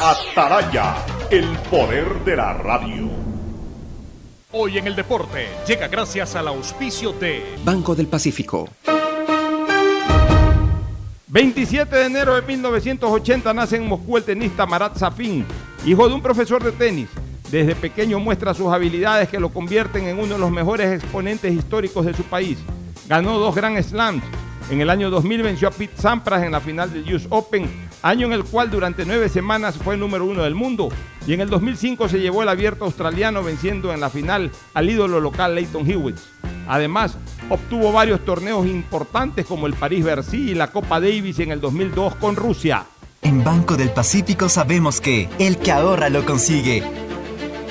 Ataraya, el poder de la radio. Hoy en el deporte llega gracias al auspicio de Banco del Pacífico. 27 de enero de 1980 nace en Moscú el tenista Marat Safin, hijo de un profesor de tenis. Desde pequeño muestra sus habilidades que lo convierten en uno de los mejores exponentes históricos de su país. Ganó dos Grand Slams. En el año 2000 venció a Pete Sampras en la final del US Open, año en el cual durante nueve semanas fue número uno del mundo. Y en el 2005 se llevó el abierto australiano venciendo en la final al ídolo local Leighton Hewitt. Además, obtuvo varios torneos importantes como el París-Bercy y la Copa Davis en el 2002 con Rusia. En Banco del Pacífico sabemos que el que ahorra lo consigue.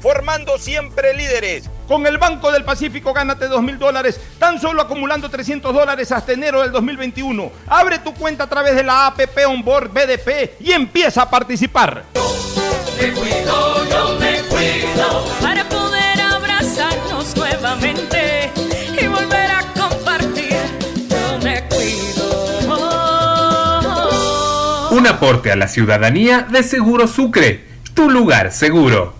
formando siempre líderes. Con el Banco del Pacífico gánate 2 mil dólares, tan solo acumulando 300 dólares hasta enero del 2021. Abre tu cuenta a través de la APP Onboard BDP y empieza a participar. Me cuido, yo me cuido para poder abrazarnos nuevamente y volver a compartir. Yo me cuido. Un aporte a la ciudadanía de Seguro Sucre, tu lugar seguro.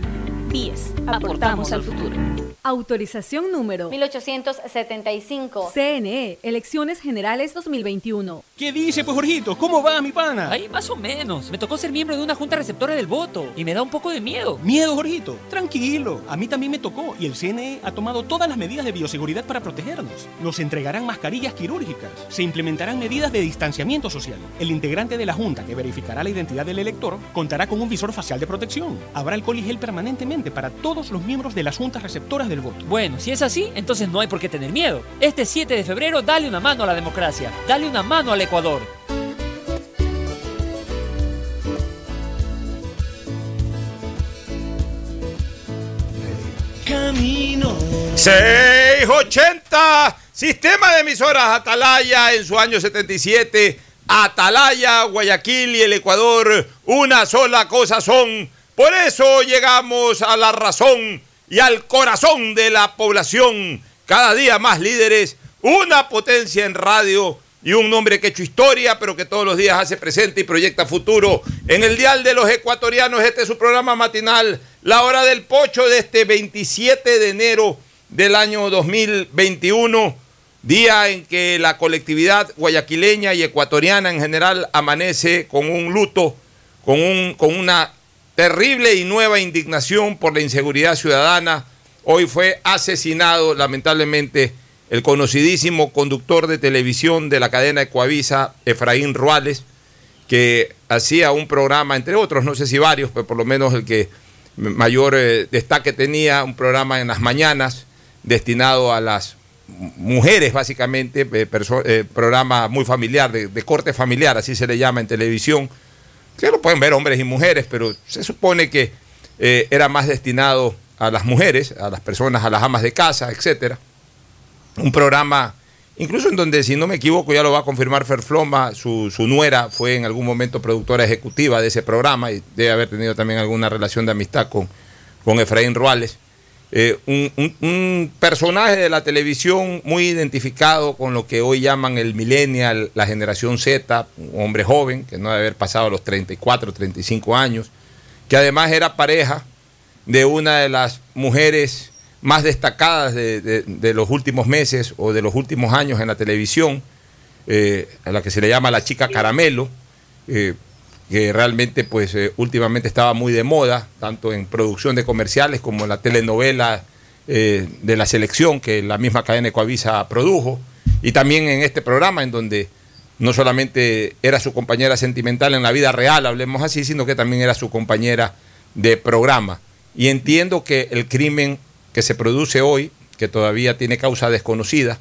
BIES. Aportamos al futuro. Autorización número 1875. CNE, Elecciones Generales 2021. ¿Qué dice, pues, Jorgito? ¿Cómo va, mi pana? Ahí más o menos. Me tocó ser miembro de una junta receptora del voto y me da un poco de miedo. ¿Miedo, Jorgito? Tranquilo. A mí también me tocó y el CNE ha tomado todas las medidas de bioseguridad para protegernos. Nos entregarán mascarillas quirúrgicas. Se implementarán medidas de distanciamiento social. El integrante de la junta que verificará la identidad del elector contará con un visor facial de protección. Habrá alcohol y gel permanentemente para todos los miembros de las juntas receptoras del voto. Bueno, si es así, entonces no hay por qué tener miedo. Este 7 de febrero, dale una mano a la democracia, dale una mano al Ecuador. Camino. 680, sistema de emisoras Atalaya en su año 77 Atalaya, Guayaquil y el Ecuador una sola cosa son. Por eso llegamos a la razón y al corazón de la población. Cada día más líderes, una potencia en radio y un nombre que ha hecho historia, pero que todos los días hace presente y proyecta futuro. En el Dial de los Ecuatorianos, este es su programa matinal, La Hora del Pocho de este 27 de enero del año 2021, día en que la colectividad guayaquileña y ecuatoriana en general amanece con un luto, con, un, con una terrible y nueva indignación por la inseguridad ciudadana. Hoy fue asesinado lamentablemente el conocidísimo conductor de televisión de la cadena Ecuavisa, Efraín Ruales, que hacía un programa, entre otros, no sé si varios, pero por lo menos el que mayor eh, destaque tenía, un programa en las mañanas destinado a las mujeres, básicamente, eh, eh, programa muy familiar, de, corte familiar, así se le llama en televisión, que lo pueden ver hombres y mujeres, pero se supone que era más destinado a las mujeres, a las personas, a las amas de casa, etcétera un programa, incluso en donde, si no me equivoco, ya lo va a confirmar Ferfloma, su, su nuera fue en algún momento productora ejecutiva de ese programa y debe haber tenido también alguna relación de amistad con, con Efraín Ruales. Eh, un, un, un, personaje de la televisión muy identificado con lo que hoy llaman el millennial, la generación Z, un hombre joven que no debe haber pasado los 34, 35 años, que además era pareja de una de las mujeres más destacadas de, de, los últimos meses o de los últimos años en la televisión, eh, a la que se le llama la chica caramelo, eh, que realmente pues eh, últimamente estaba muy de moda, tanto en producción de comerciales como en la telenovela de la selección que la misma cadena Ecoavisa produjo, y también en este programa en donde no solamente era su compañera sentimental en la vida real, hablemos así, sino que también era su compañera de programa. Y entiendo que el crimen que se produce hoy, que todavía tiene causa desconocida,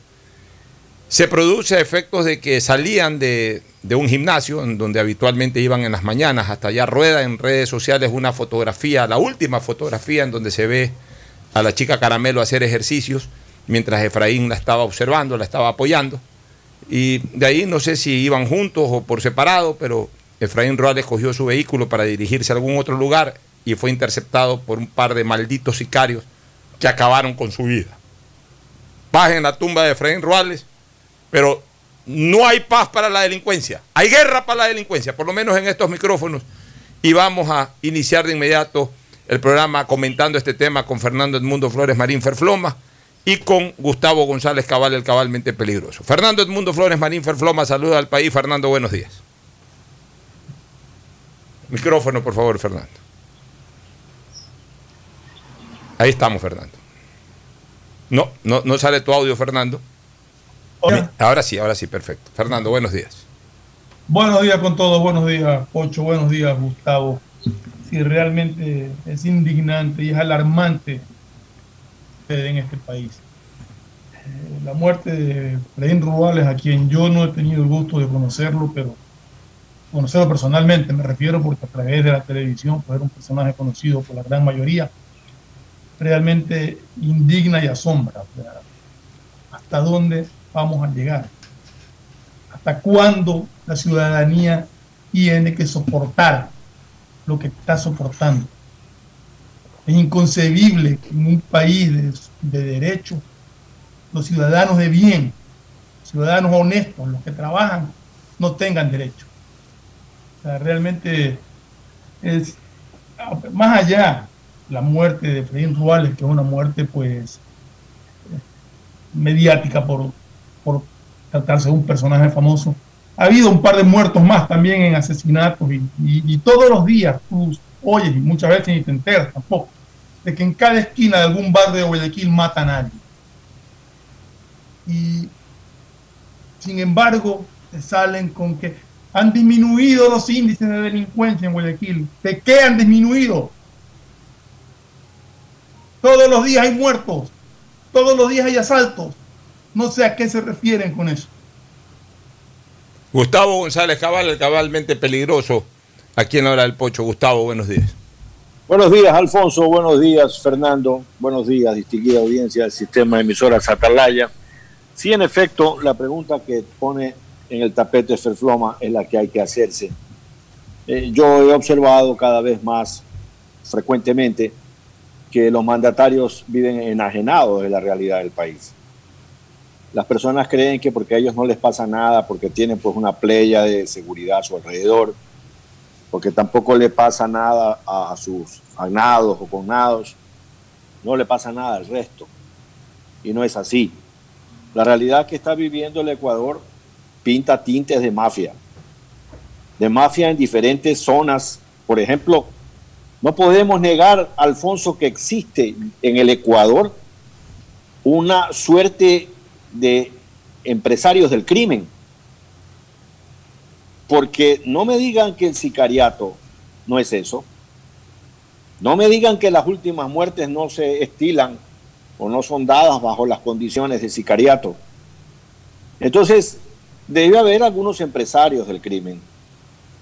se produce a efectos de que salían de, de, un gimnasio en donde habitualmente iban en las mañanas, hasta allá rueda en redes sociales una fotografía, la última fotografía en donde se ve a la chica Caramelo hacer ejercicios, mientras Efraín la estaba observando, la estaba apoyando. Y de ahí no sé si iban juntos o por separado, pero Efraín Roales cogió su vehículo para dirigirse a algún otro lugar y fue interceptado por un par de malditos sicarios que acabaron con su vida. Paz en la tumba de Efraín Ruales, pero no hay paz para la delincuencia. Hay guerra para la delincuencia, por lo menos en estos micrófonos. Y vamos a iniciar de inmediato el programa comentando este tema con Fernando Edmundo Flores Marín Ferfloma y con Gustavo González Cabal, el cabalmente peligroso. Fernando Edmundo Flores Marín Ferfloma, saluda al país. Fernando, buenos días. Micrófono, por favor, Fernando. Ahí estamos, Fernando. No, no, no sale tu audio, Fernando. Hola. Ahora sí, ahora sí, perfecto. Fernando, buenos días. Buenos días con todos, buenos días, Ocho, buenos días, Gustavo. Sí, realmente es indignante y es alarmante en este país. Eh, la muerte de Fredín Ruales, a quien yo no he tenido el gusto de conocerlo, pero conocerlo personalmente, me refiero porque a través de la televisión pues era un personaje conocido por la gran mayoría realmente indigna y asombra. ¿Hasta dónde vamos a llegar? ¿Hasta cuándo la ciudadanía tiene que soportar lo que está soportando? Es inconcebible que en un país de, de derecho los ciudadanos de bien, ciudadanos honestos, los que trabajan, no tengan derecho. Realmente es más allá la muerte de Fredín Ruales, que es una muerte pues mediática por, por tratarse de un personaje famoso. Ha habido un par de muertos más también en asesinatos y todos los días tú oyes y muchas veces ni te enteras tampoco de que en cada esquina de algún barrio de Guayaquil matan a alguien. Y sin embargo, te salen con que han disminuido los índices de delincuencia en Guayaquil. ¿De qué han disminuido? Todos los días hay muertos, todos los días hay asaltos. No sé a qué se refieren con eso. Gustavo González Cabal, el cabalmente peligroso, aquí en la hora del pocho. Gustavo, buenos días. Buenos días, Alfonso. Buenos días, Fernando. Buenos días, distinguida audiencia del sistema de emisoras Atalaya. Sí, en efecto, la pregunta que pone en el tapete Ferfloma es la que hay que hacerse. Eh, yo he observado cada vez más frecuentemente que los mandatarios viven enajenados de la realidad del país. Las personas creen que porque a ellos no les pasa nada, porque tienen pues una playa de seguridad a su alrededor, porque tampoco le pasa nada a, sus agnados o connados, no le pasa nada al resto. Y no es así. La realidad que está viviendo el Ecuador pinta tintes de mafia, de mafia en diferentes zonas. Por ejemplo, no podemos negar, Alfonso, que existe en el Ecuador una suerte de empresarios del crimen. Porque no me digan que el sicariato no es eso. No me digan que las últimas muertes no se estilan o no son dadas bajo las condiciones de sicariato. Entonces, debe haber algunos empresarios del crimen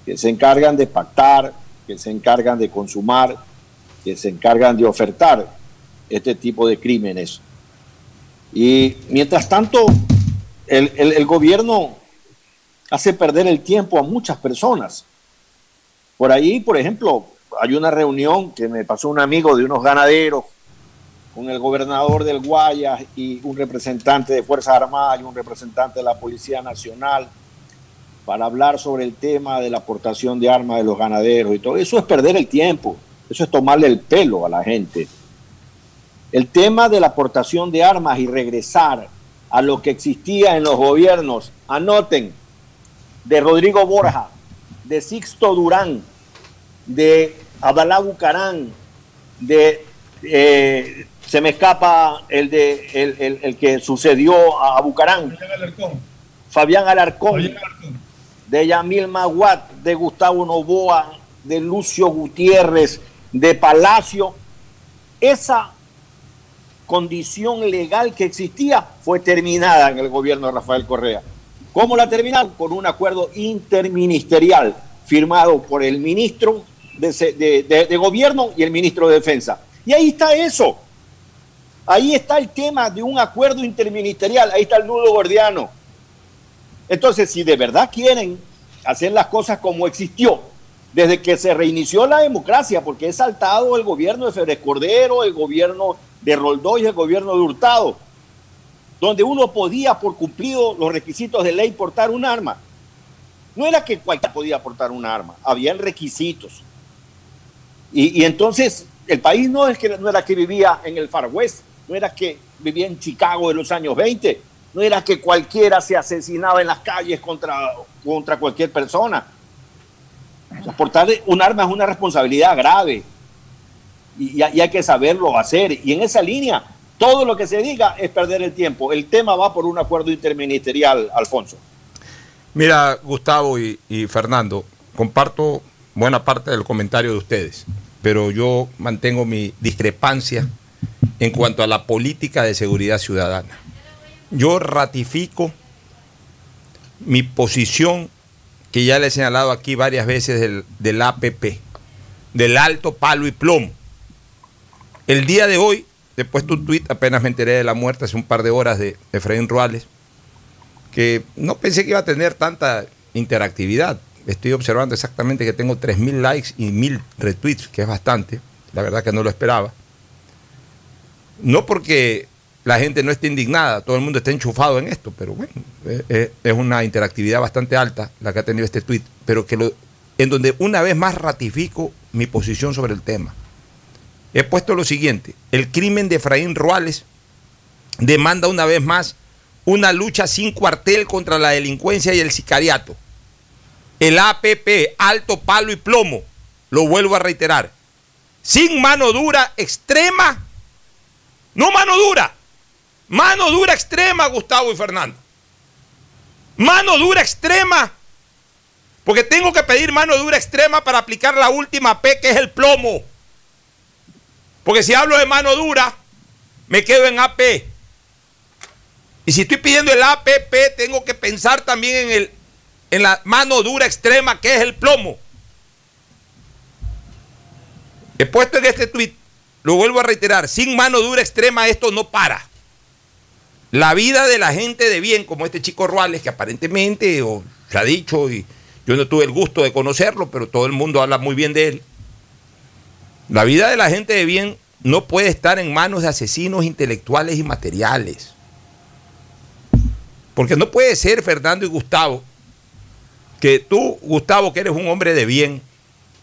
que se encargan de pactar, que se encargan de consumar, que se encargan de ofertar este tipo de crímenes. Y mientras tanto, el, gobierno hace perder el tiempo a muchas personas. Por ahí, por ejemplo, hay una reunión que me pasó un amigo de unos ganaderos con el gobernador del Guayas y un representante de Fuerzas Armadas y un representante de la Policía Nacional para hablar sobre el tema de la aportación de armas de los ganaderos y todo. Eso es perder el tiempo, eso es tomarle el pelo a la gente. El tema de la aportación de armas y regresar a lo que existía en los gobiernos, anoten, de Rodrigo Borja, de Sixto Durán, de Abdalá Bucarán, de eh, se me escapa el de el, el, el que sucedió a Bucarán. Fabián Alarcón. Fabián Alarcón, Fabián Alarcón. De Yamil Maguat, de Gustavo Novoa, de Lucio Gutiérrez, de Palacio. Esa condición legal que existía fue terminada en el gobierno de Rafael Correa. ¿Cómo la terminaron? Con un acuerdo interministerial firmado por el ministro de, de, gobierno y el ministro de defensa. Y ahí está eso. Ahí está el tema de un acuerdo interministerial. Ahí está el nudo gordiano. Entonces, si de verdad quieren hacer las cosas como existió, desde que se reinició la democracia, porque he saltado el gobierno de Férez Cordero, el gobierno de Roldós y el gobierno de Hurtado, donde uno podía, por cumplido los requisitos de ley, portar un arma. No era que cualquiera podía portar un arma, habían requisitos. Y, y entonces el país no, es que, no era que vivía en el Far West, no era que vivía en Chicago de los años 20, no era que cualquiera se asesinaba en las calles contra, contra cualquier persona. O sea, portar un arma es una responsabilidad grave y, hay que saberlo hacer. Y en esa línea, todo lo que se diga es perder el tiempo. El tema va por un acuerdo interministerial, Alfonso. Mira, Gustavo y Fernando, comparto buena parte del comentario de ustedes, pero yo mantengo mi discrepancia en cuanto a la política de seguridad ciudadana. Yo ratifico mi posición que ya le he señalado aquí varias veces del, del, APP, del alto palo y plomo. El día de hoy, he puesto un tuit, apenas me enteré de la muerte hace un par de horas de Efraín Ruales, que no pensé que iba a tener tanta interactividad. Estoy observando exactamente que tengo 3.000 likes y 1.000 retweets, que es bastante. La verdad que no lo esperaba. No porque la gente no esté indignada, todo el mundo está enchufado en esto, pero bueno, es, es una interactividad bastante alta la que ha tenido este tuit, pero que lo, en donde una vez más ratifico mi posición sobre el tema. He puesto lo siguiente, el crimen de Efraín Ruales demanda una vez más una lucha sin cuartel contra la delincuencia y el sicariato. El APP, alto palo y plomo, lo vuelvo a reiterar, sin mano dura extrema, no mano dura, mano dura extrema, Gustavo y Fernando. Mano dura extrema, porque tengo que pedir mano dura extrema para aplicar la última P, que es el plomo. Porque si hablo de mano dura, me quedo en AP. Y si estoy pidiendo el APP, tengo que pensar también en, el, en la mano dura extrema que es el plomo. He puesto en este tweet, lo vuelvo a reiterar, sin mano dura extrema esto no para. La vida de la gente de bien, como este chico Ruales, que aparentemente, o se ha dicho, y yo no tuve el gusto de conocerlo, pero todo el mundo habla muy bien de él. La vida de la gente de bien no puede estar en manos de asesinos intelectuales y materiales. Porque no puede ser, Fernando y Gustavo, que tú, Gustavo, que eres un hombre de bien,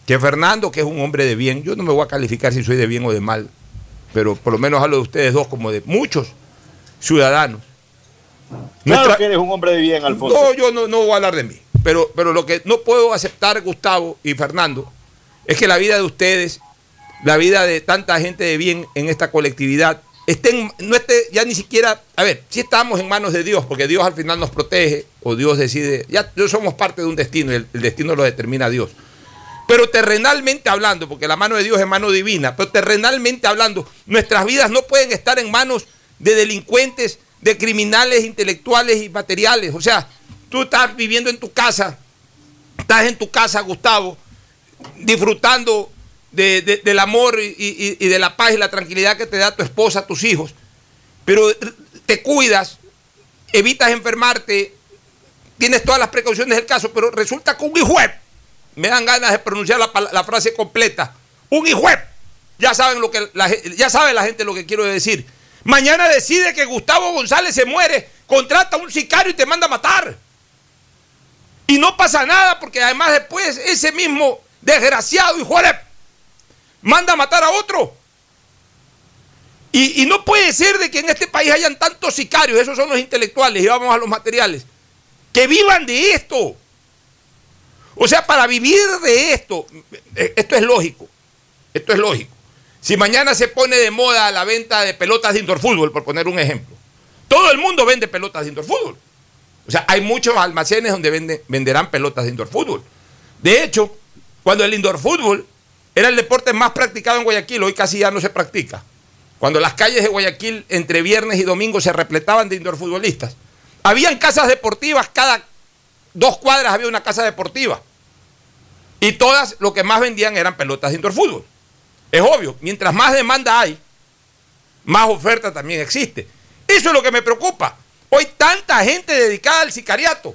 que Fernando, que es un hombre de bien, yo no me voy a calificar si soy de bien o de mal, pero por lo menos hablo de ustedes dos como de muchos ciudadanos. Claro Nuestra- que eres un hombre de bien, Alfonso. no, yo no, no voy a hablar de mí. Pero, pero lo que no puedo aceptar, Gustavo y Fernando, es que la vida de ustedes, la vida de tanta gente de bien en esta colectividad, estén, no esté ya ni siquiera, a ver, si estamos en manos de Dios, porque Dios al final nos protege, o Dios decide, ya ya somos parte de un destino, y el, el destino lo determina Dios. Pero terrenalmente hablando, porque la mano de Dios es mano divina, pero terrenalmente hablando, nuestras vidas no pueden estar en manos de delincuentes, de criminales intelectuales y materiales. O sea, tú estás viviendo en tu casa, estás en tu casa, Gustavo, disfrutando de- de- del amor y, de la paz y la tranquilidad que te da tu esposa, tus hijos, pero te cuidas, evitas enfermarte, tienes todas las precauciones del caso, pero resulta que un hijo me dan ganas de pronunciar la, la frase completa. Un hijo ya saben lo que la, ya sabe la gente lo que quiero decir. Mañana decide que Gustavo González se muere, contrata a un sicario y te manda a matar. Y no pasa nada porque además después ese mismo desgraciado hijo manda a matar a otro. Y, y no puede ser de que en este país hayan tantos sicarios, esos son los intelectuales, y vamos a los materiales, que vivan de esto. O sea, para vivir de esto, eh, esto es lógico, esto es lógico. Si mañana se pone de moda la venta de pelotas de indoor fútbol, por poner un ejemplo, todo el mundo vende pelotas de indoor fútbol. O sea, hay muchos almacenes donde venderán pelotas de indoor fútbol. De hecho, cuando el indoor fútbol era el deporte más practicado en Guayaquil, hoy casi ya no se practica. Cuando las calles de Guayaquil entre viernes y domingo se repletaban de indoor futbolistas, habían casas deportivas, cada dos cuadras había una casa deportiva. Y todas lo que más vendían eran pelotas de indoor fútbol. Es obvio, mientras más demanda hay, más oferta también existe. Eso es lo que me preocupa. Hoy tanta gente dedicada al sicariato.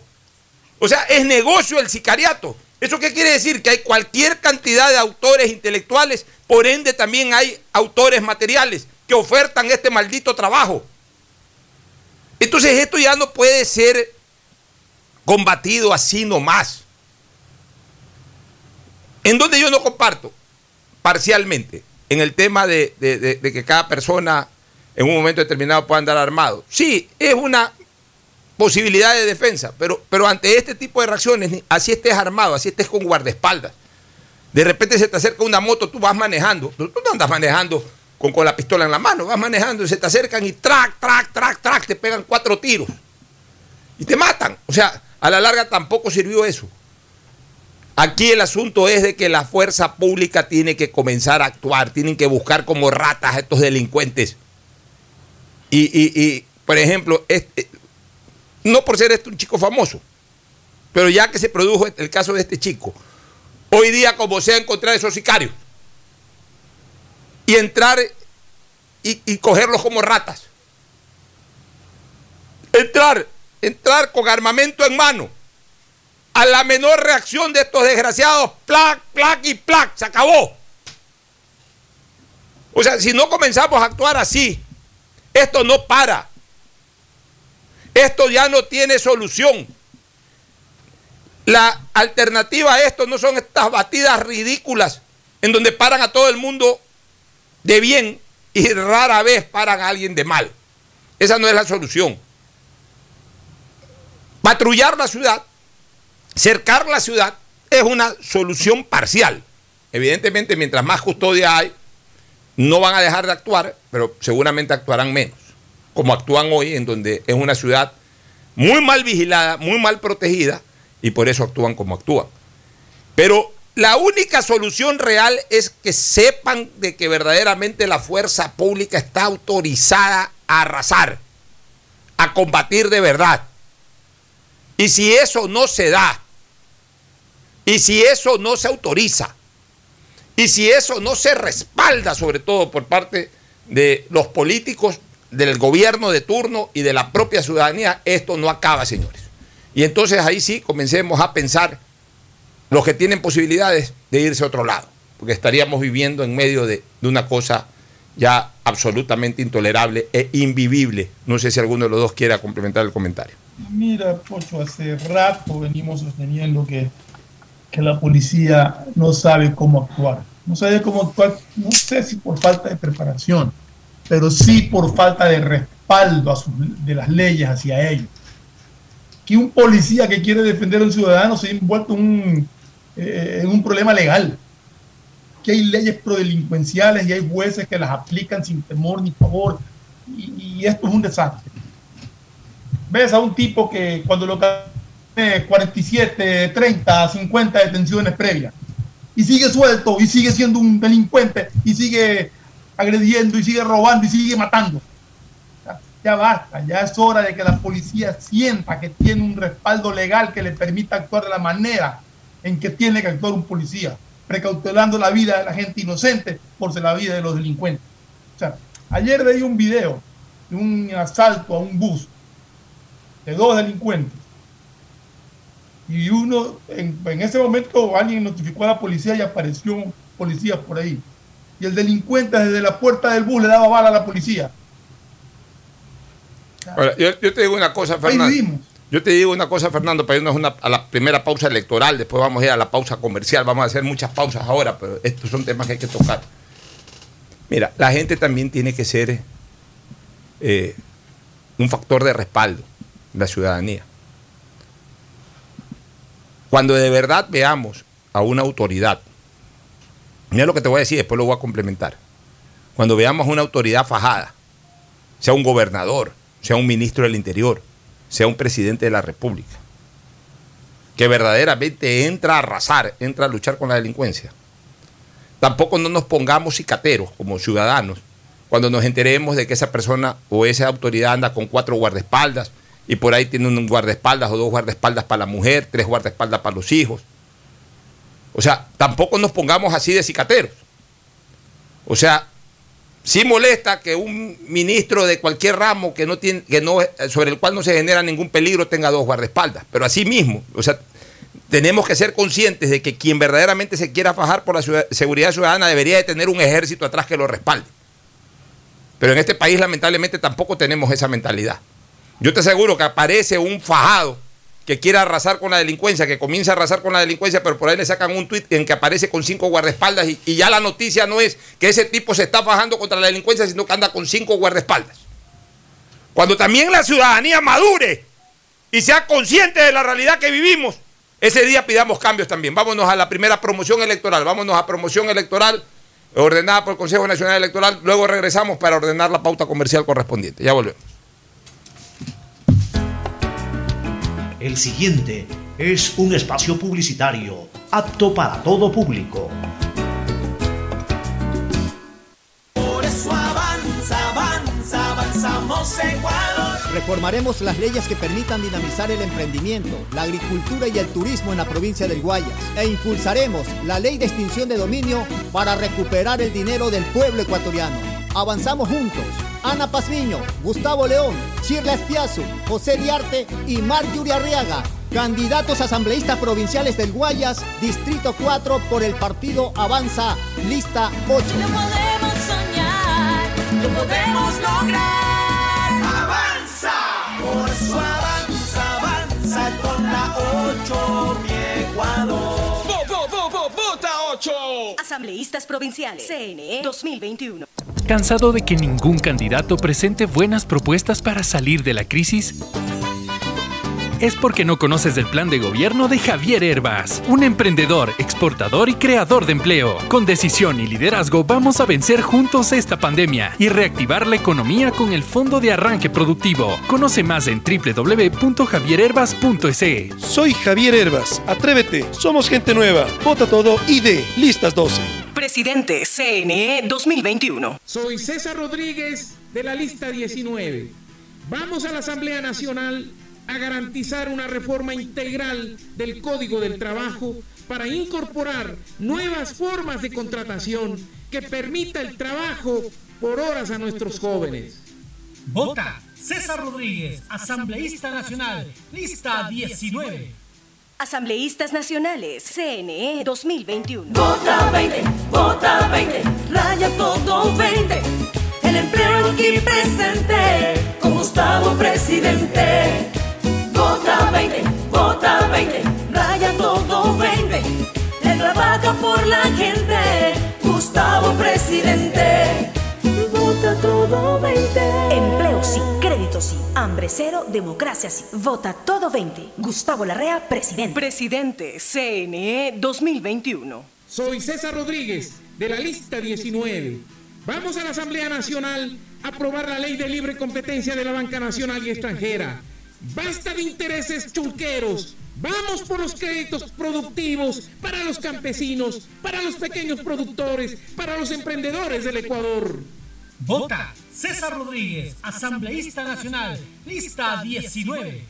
O sea, es negocio el sicariato. ¿Eso qué quiere decir? Que hay cualquier cantidad de autores intelectuales, por ende también hay autores materiales que ofertan este maldito trabajo. Entonces esto ya no puede ser combatido así nomás. En donde yo no comparto parcialmente, en el tema de, de- que cada persona en un momento determinado pueda andar armado. Sí, es una posibilidad de defensa, pero, pero ante este tipo de reacciones, así estés armado, así estés con guardaespaldas, de repente se te acerca una moto, tú vas manejando, tú no andas manejando con, con la pistola en la mano, vas manejando y se te acercan y track, track, track, track, te pegan cuatro tiros y te matan. O sea, a la larga tampoco sirvió eso. Aquí el asunto es de que la fuerza pública tiene que comenzar a actuar, tienen que buscar como ratas a estos delincuentes. Y, y- y, por ejemplo, este, no por ser este un chico famoso, pero ya que se produjo el caso de este chico, hoy día como sea encontrar esos sicarios y entrar y, y cogerlos como ratas. Entrar, entrar con armamento en mano. A la menor reacción de estos desgraciados, plac, plac y plac, se acabó. O sea, si no comenzamos a actuar así, esto no para. Esto ya no tiene solución. La alternativa a esto no son estas batidas ridículas en donde paran a todo el mundo de bien y rara vez paran a alguien de mal. Esa no es la solución. Patrullar la ciudad, cercar la ciudad, es una solución parcial. Evidentemente, mientras más custodia hay, no van a dejar de actuar, pero seguramente actuarán menos, como actúan hoy, en donde es una ciudad muy mal vigilada, muy mal protegida, y por eso actúan como actúan. Pero la única solución real es que sepan de que verdaderamente la fuerza pública está autorizada a arrasar, a combatir de verdad. Y si eso no se da, y si eso no se autoriza, y si eso no se respalda, sobre todo por parte de los políticos, del gobierno de turno y de la propia ciudadanía, esto no acaba, señores. Y entonces ahí sí comencemos a pensar los que tienen posibilidades de irse a otro lado, porque estaríamos viviendo en medio de, una cosa ya absolutamente intolerable e invivible. No sé si alguno de los dos quiera complementar el comentario. Mira, Pocho, hace rato venimos sosteniendo que, que la policía no sabe cómo actuar. No sabe cómo actuar, no sé si por falta de preparación, pero sí por falta de respaldo a de las leyes hacia ellos. Que un policía que quiere defender a un ciudadano se ha envuelto en un, eh, en un problema legal. Que hay leyes prodelincuenciales y hay jueces que las aplican sin temor ni favor. Y, y esto es un desastre. Ves a un tipo que cuando lo 47, 30, 50 detenciones previas y sigue suelto y sigue siendo un delincuente y sigue agrediendo y sigue robando y sigue matando. Ya, basta, ya es hora de que la policía sienta que tiene un respaldo legal que le permita actuar de la manera en que tiene que actuar un policía, precautelando la vida de la gente inocente por ser la vida de los delincuentes. O sea, ayer veía un video de un asalto a un bus de dos delincuentes. Y uno, en, en ese momento alguien notificó a la policía y apareció un policía por ahí. Y el delincuente desde la puerta del bus le daba bala a la policía. Ahora, yo, yo te digo una cosa, Fernando. Yo te digo una cosa, Fernando, para irnos una- a la primera pausa electoral, después vamos a ir a la pausa comercial, vamos a hacer muchas pausas ahora, pero estos son temas que hay que tocar. Mira, la gente también tiene que ser eh, un factor de respaldo, la ciudadanía. Cuando de verdad veamos a una autoridad, mira lo que te voy a decir, después lo voy a complementar. Cuando veamos a una autoridad fajada, sea un gobernador, sea un ministro del Interior, sea un presidente de la República, que verdaderamente entra a arrasar, entra a luchar con la delincuencia. Tampoco no nos pongamos cicateros como ciudadanos cuando nos enteremos de que esa persona o esa autoridad anda con cuatro guardaespaldas y por ahí tiene un guardaespaldas o dos guardaespaldas para la mujer, tres guardaespaldas para los hijos. O sea, tampoco nos pongamos así de cicateros. O sea, sí molesta que un ministro de cualquier ramo que no tiene, que no, sobre el cual no se genera ningún peligro tenga dos guardaespaldas. Pero así mismo, o sea, tenemos que ser conscientes de que quien verdaderamente se quiera fajar por la seguridad ciudadana debería de tener un ejército atrás que lo respalde. Pero en este país lamentablemente tampoco tenemos esa mentalidad. Yo te aseguro que aparece un fajado que quiere arrasar con la delincuencia, que comienza a arrasar con la delincuencia, pero por ahí le sacan un tuit en que aparece con cinco guardaespaldas y, y ya la noticia no es que ese tipo se está fajando contra la delincuencia, sino que anda con cinco guardaespaldas. Cuando también la ciudadanía madure y sea consciente de la realidad que vivimos, ese día pidamos cambios también. Vámonos a la primera promoción electoral, vámonos a promoción electoral ordenada por el Consejo Nacional Electoral, luego regresamos para ordenar la pauta comercial correspondiente. Ya volvemos. El siguiente es un espacio publicitario apto para todo público. Por eso avanza, avanza, avanzamos Ecuador. Reformaremos las leyes que permitan dinamizar el emprendimiento, la agricultura y el turismo en la provincia del Guayas e impulsaremos la ley de extinción de dominio para recuperar el dinero del pueblo ecuatoriano. Avanzamos juntos. Ana Pazmiño, Gustavo León, Chirla Espiazu, José Diarte y Marjorie Arriaga, candidatos asambleístas provinciales del Guayas, Distrito 4 por el partido Avanza, lista 8. podemos soñar, lo podemos lograr. Avanza, por eso avanza, avanza con la 8, mi Ecuador. ¡Vota 8! Asambleístas Provinciales. CNE 2021. ¿Cansado de que ningún candidato presente buenas propuestas para salir de la crisis? Es porque no conoces el plan de gobierno de Javier Herbas, un emprendedor, exportador y creador de empleo. Con decisión y liderazgo vamos a vencer juntos esta pandemia y reactivar la economía con el Fondo de Arranque Productivo. Conoce más en www.javierherbas.es. Soy Javier Herbas. Atrévete. Somos gente nueva. Vota todo ID. Listas 12. Presidente CNE 2021. Soy César Rodríguez de la lista 19. Vamos a la Asamblea Nacional a garantizar una reforma integral del Código del Trabajo para incorporar nuevas formas de contratación que permita el trabajo por horas a nuestros jóvenes. Vota César Rodríguez, asambleísta nacional, lista 19. Asambleístas Nacionales, CNE 2021. Vota 20, vota 20, raya todo 20. El empleo aquí presente, con Gustavo presidente. Vota 20, vota 20, raya todo 20. Él trabaja por la gente, Gustavo presidente. Vota todo 20. Empleo sí, crédito sí, hambre cero, democracia sí. Vota todo 20. Gustavo Larrea, presidente. Presidente, CNE 2021. Soy César Rodríguez, de la lista 19. Vamos a la Asamblea Nacional a aprobar la ley de libre competencia de la banca nacional y extranjera. Basta de intereses chulqueros. Vamos por los créditos productivos para los campesinos, para los pequeños productores, para los emprendedores del Ecuador. Vota César Rodríguez, asambleísta nacional, lista 19.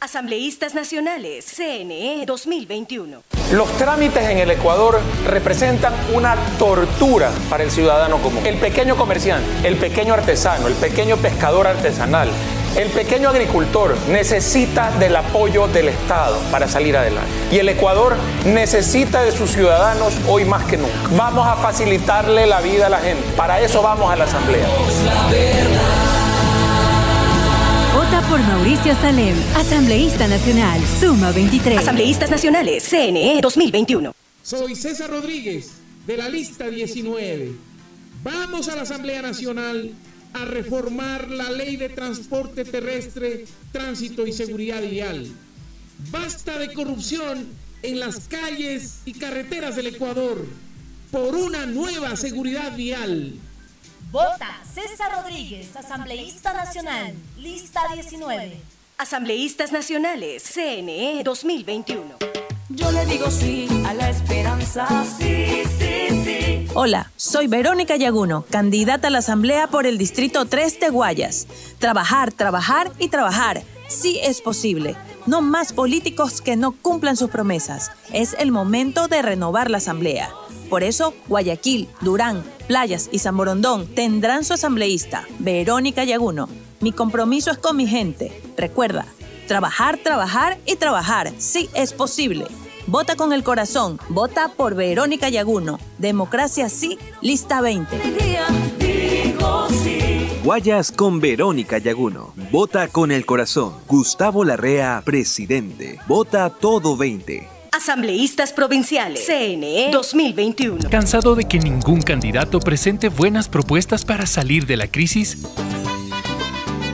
Asambleístas Nacionales, CNE 2021. Los trámites en el Ecuador representan una tortura para el ciudadano común. El pequeño comerciante, el pequeño artesano, el pequeño pescador artesanal, el pequeño agricultor necesita del apoyo del Estado para salir adelante. Y el Ecuador necesita de sus ciudadanos hoy más que nunca. Vamos a facilitarle la vida a la gente. Para eso vamos a la Asamblea. Vota por Mauricio Salem, asambleísta nacional, suma 23. Asambleístas Nacionales, CNE 2021. Soy César Rodríguez, de la lista 19. Vamos a la Asamblea Nacional a reformar la ley de transporte terrestre, tránsito y seguridad vial. Basta de corrupción en las calles y carreteras del Ecuador por una nueva seguridad vial. Vota César Rodríguez, asambleísta nacional, lista 19. Asambleístas Nacionales, CNE 2021. Yo le digo sí a la esperanza, sí, sí, sí. Hola, soy Verónica Yaguno, candidata a la Asamblea por el Distrito 3 de Guayas. Trabajar, trabajar y trabajar. Sí es posible. No más políticos que no cumplan sus promesas. Es el momento de renovar la Asamblea. Por eso, Guayaquil, Durán, Playas y San Borondón tendrán su asambleísta, Verónica Yaguno. Mi compromiso es con mi gente. Recuerda, trabajar, trabajar y trabajar. Sí es posible. Vota con el corazón. Vota por Verónica Yaguno. Democracia sí, lista 20. Digo sí. Guayas con Verónica Yaguno. Vota con el corazón. Gustavo Larrea, presidente. Vota todo 20. Asambleístas Provinciales, CNE 2021. ¿Cansado de que ningún candidato presente buenas propuestas para salir de la crisis?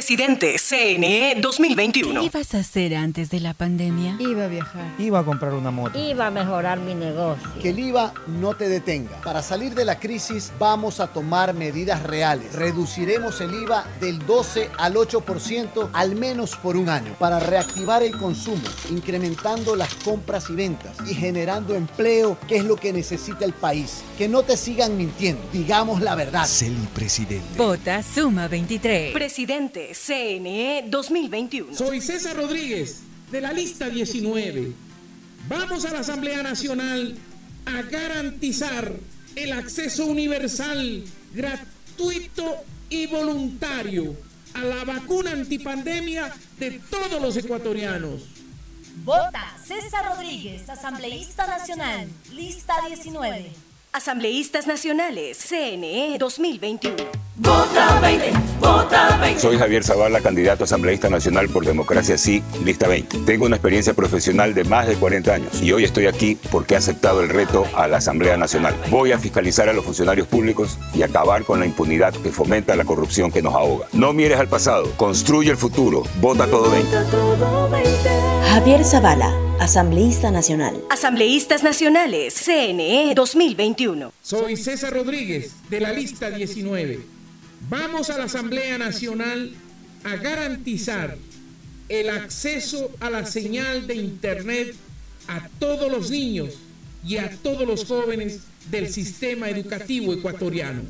Presidente, CNE 2021. ¿Qué ibas a hacer antes de la pandemia? Iba a viajar. Iba a comprar una moto. Iba a mejorar mi negocio. Que el IVA no te detenga. Para salir de la crisis vamos a tomar medidas reales. Reduciremos el IVA del 12 al 8% al menos por un año para reactivar el consumo, incrementando las compras y ventas y generando empleo, que es lo que necesita el país. Que no te sigan mintiendo. Digamos la verdad. Celi presidente. Vota Suma 23. Presidente, CNE 2021. Soy César Rodríguez, de la lista 19. Vamos a la Asamblea Nacional a garantizar el acceso universal, gratuito y voluntario a la vacuna antipandemia de todos los ecuatorianos. Vota César Rodríguez, asambleísta nacional, lista 19. Asambleístas Nacionales, CNE 2021. Vota 20, vota 20. Soy Javier Zavala, candidato asambleísta nacional por Democracia Sí, lista 20. Tengo una experiencia profesional de más de 40 años y hoy estoy aquí porque he aceptado el reto a la Asamblea Nacional. Voy a fiscalizar a los funcionarios públicos y acabar con la impunidad que fomenta la corrupción que nos ahoga. No mires al pasado, construye el futuro. Vota todo 20. Javier Zavala, asambleísta nacional. Asambleístas Nacionales, CNE 2021. Soy César Rodríguez, de la lista 19. Vamos a la Asamblea Nacional a garantizar el acceso a la señal de Internet a todos los niños y a todos los jóvenes del sistema educativo ecuatoriano.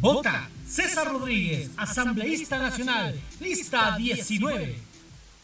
Vota César Rodríguez, asambleísta nacional, lista 19.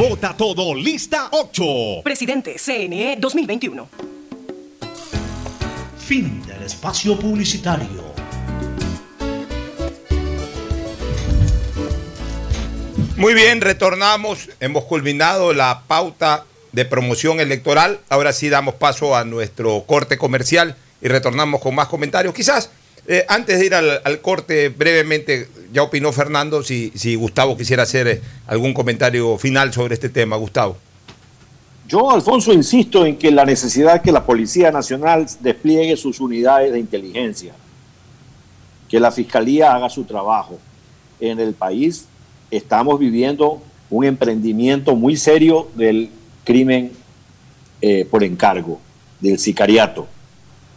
Vota todo, lista 8. Presidente, CNE 2021. Fin del espacio publicitario. Muy bien, retornamos. Hemos culminado la pauta de promoción electoral. Ahora sí damos paso a nuestro corte comercial y retornamos con más comentarios. Quizás eh, antes de ir al, corte, brevemente, ya opinó Fernando, si, Gustavo quisiera hacer eh, algún comentario final sobre este tema. Gustavo. Yo, Alfonso, insisto en que la necesidad que la Policía Nacional despliegue sus unidades de inteligencia, que la Fiscalía haga su trabajo. En el país estamos viviendo un emprendimiento muy serio del crimen eh, por encargo, del sicariato.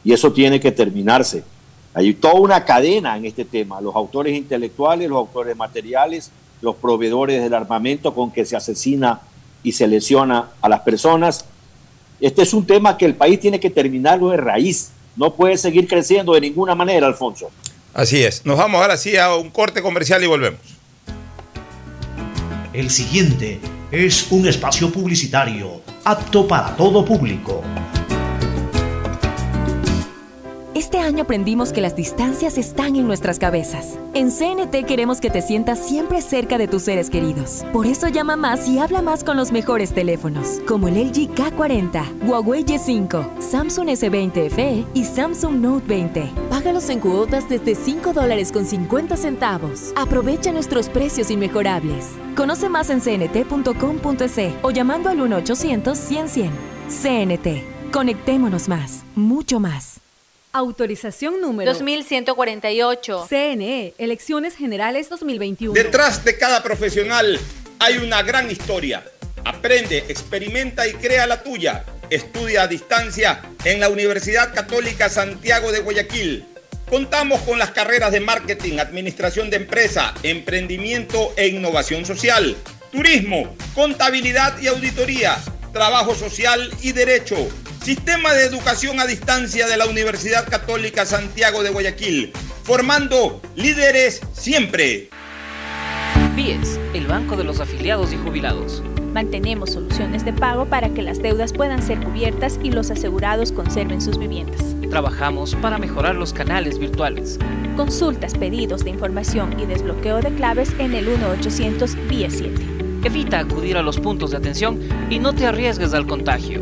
Y eso tiene que terminarse. Hay toda una cadena en este tema, los autores intelectuales, los autores materiales, los proveedores del armamento con que se asesina y se lesiona a las personas. Este es un tema que el país tiene que terminarlo de raíz. No puede seguir creciendo de ninguna manera, Alfonso. Así es. Nos vamos ahora sí a un corte comercial y volvemos. El siguiente es un espacio publicitario apto para todo público. Este año aprendimos que las distancias están en nuestras cabezas. En CNT queremos que te sientas siempre cerca de tus seres queridos. Por eso llama más y habla más con los mejores teléfonos, como el LG K40, Huawei Y5, Samsung S20 FE y Samsung Note 20. Págalos en cuotas desde 5 dólares con 50 centavos. Aprovecha nuestros precios inmejorables. Conoce más en cnt.com.es o llamando al 1-800-100-100. CNT. Conectémonos más, mucho más. Autorización número 2148. CNE, Elecciones Generales 2021. Detrás de cada profesional hay una gran historia. Aprende, experimenta y crea la tuya. Estudia a distancia en la Universidad Católica Santiago de Guayaquil. Contamos con las carreras de marketing, administración de empresa, emprendimiento e innovación social, turismo, contabilidad y auditoría, trabajo social y derecho. Sistema de Educación a Distancia de la Universidad Católica Santiago de Guayaquil, formando líderes siempre. BIES, el Banco de los Afiliados y Jubilados. Mantenemos soluciones de pago para que las deudas puedan ser cubiertas y los asegurados conserven sus viviendas. Trabajamos para mejorar los canales virtuales. Consultas, pedidos de información y desbloqueo de claves en el 1-800 BIES 7. Evita acudir a los puntos de atención y no te arriesgues al contagio.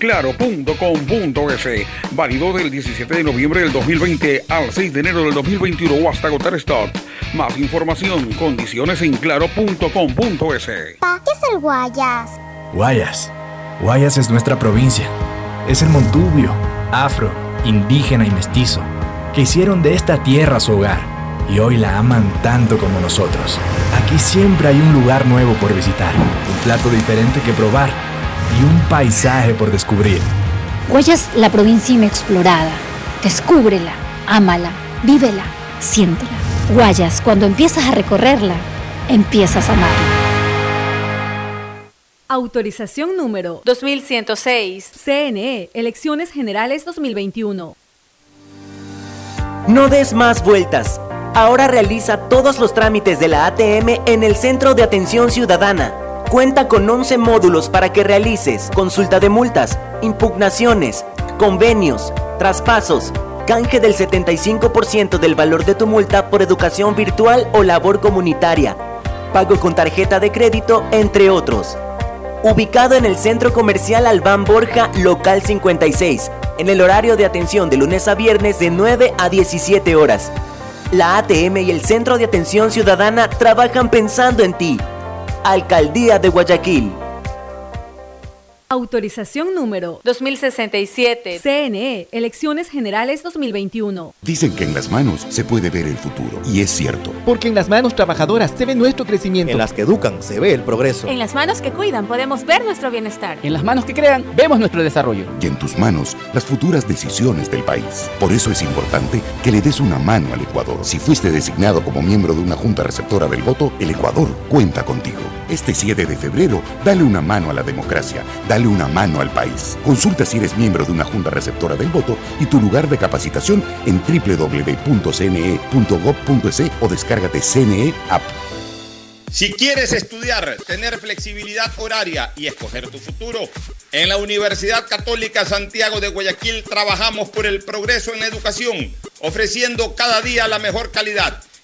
claro.com.es. Válido del 17 de noviembre del 2020 al 6 de enero del 2021 o hasta agotar stock. Más información, condiciones en claro.com.es. ¿Pa qué es el Guayas? Guayas. Guayas es nuestra provincia. Es el montubio, afro, indígena y mestizo, que hicieron de esta tierra su hogar y hoy la aman tanto como nosotros. Aquí siempre hay un lugar nuevo por visitar, un plato diferente que probar y un paisaje por descubrir. Guayas, la provincia inexplorada. Descúbrela, ámala, vívela, siéntela. Guayas, cuando empiezas a recorrerla, empiezas a amarla. Autorización número 2106. CNE, Elecciones Generales 2021. No des más vueltas. Ahora realiza todos los trámites de la ATM en el Centro de Atención Ciudadana. Cuenta con 11 módulos para que realices consulta de multas, impugnaciones, convenios, traspasos, canje del 75% del valor de tu multa por educación virtual o labor comunitaria, pago con tarjeta de crédito, entre otros. Ubicado en el Centro Comercial Albán Borja, local 56, en el horario de atención de lunes a viernes de 9 a 17 horas. La ATM y el Centro de Atención Ciudadana trabajan pensando en ti. Alcaldía de Guayaquil. Autorización número 2067. CNE, Elecciones Generales 2021. Dicen que en las manos se puede ver el futuro. Y es cierto. Porque en las manos trabajadoras se ve nuestro crecimiento. En las que educan se ve el progreso. En las manos que cuidan podemos ver nuestro bienestar. En las manos que crean vemos nuestro desarrollo. Y en tus manos las futuras decisiones del país. Por eso es importante que le des una mano al Ecuador. Si fuiste designado como miembro de una junta receptora del voto, el Ecuador cuenta contigo. Este 7 de febrero, dale una mano a la democracia. Dale una mano al país. Consulta si eres miembro de una junta receptora del voto y tu lugar de capacitación en www.cne.gov.es o descárgate CNE App. Si quieres estudiar, tener flexibilidad horaria y escoger tu futuro, en la Universidad Católica Santiago de Guayaquil trabajamos por el progreso en la educación, ofreciendo cada día la mejor calidad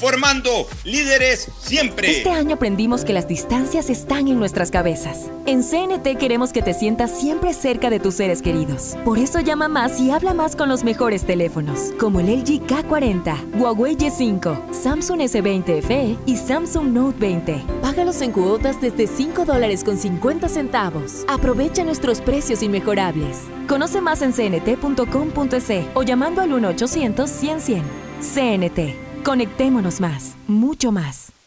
formando líderes siempre. Este año aprendimos que las distancias están en nuestras cabezas. En CNT queremos que te sientas siempre cerca de tus seres queridos. Por eso llama más y habla más con los mejores teléfonos, como el LG K40, Huawei Y5, Samsung S20 FE y Samsung Note 20. Págalos en cuotas desde 5 dólares con 50 centavos. Aprovecha nuestros precios inmejorables. Conoce más en cnt.com.es o llamando al 1-800-100-100. CNT. Conectémonos más, mucho más.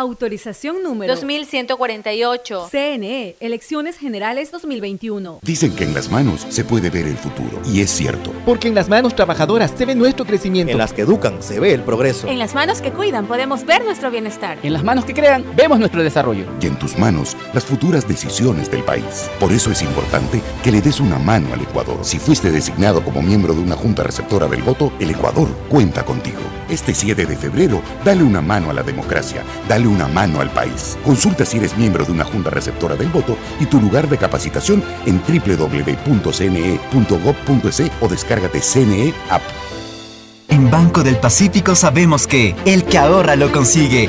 Autorización número 2148. CNE, Elecciones Generales 2021. Dicen que en las manos se puede ver el futuro. Y es cierto. Porque en las manos trabajadoras se ve nuestro crecimiento. En las que educan se ve el progreso. En las manos que cuidan podemos ver nuestro bienestar. En las manos que crean vemos nuestro desarrollo. Y en tus manos las futuras decisiones del país. Por eso es importante que le des una mano al Ecuador. Si fuiste designado como miembro de una junta receptora del voto, el Ecuador cuenta contigo. Este 7 de febrero, dale una mano a la democracia. Dale una mano al país. Consulta si eres miembro de una junta receptora del voto y tu lugar de capacitación en www.cne.gov.es o descárgate CNE App. En Banco del Pacífico sabemos que el que ahorra lo consigue.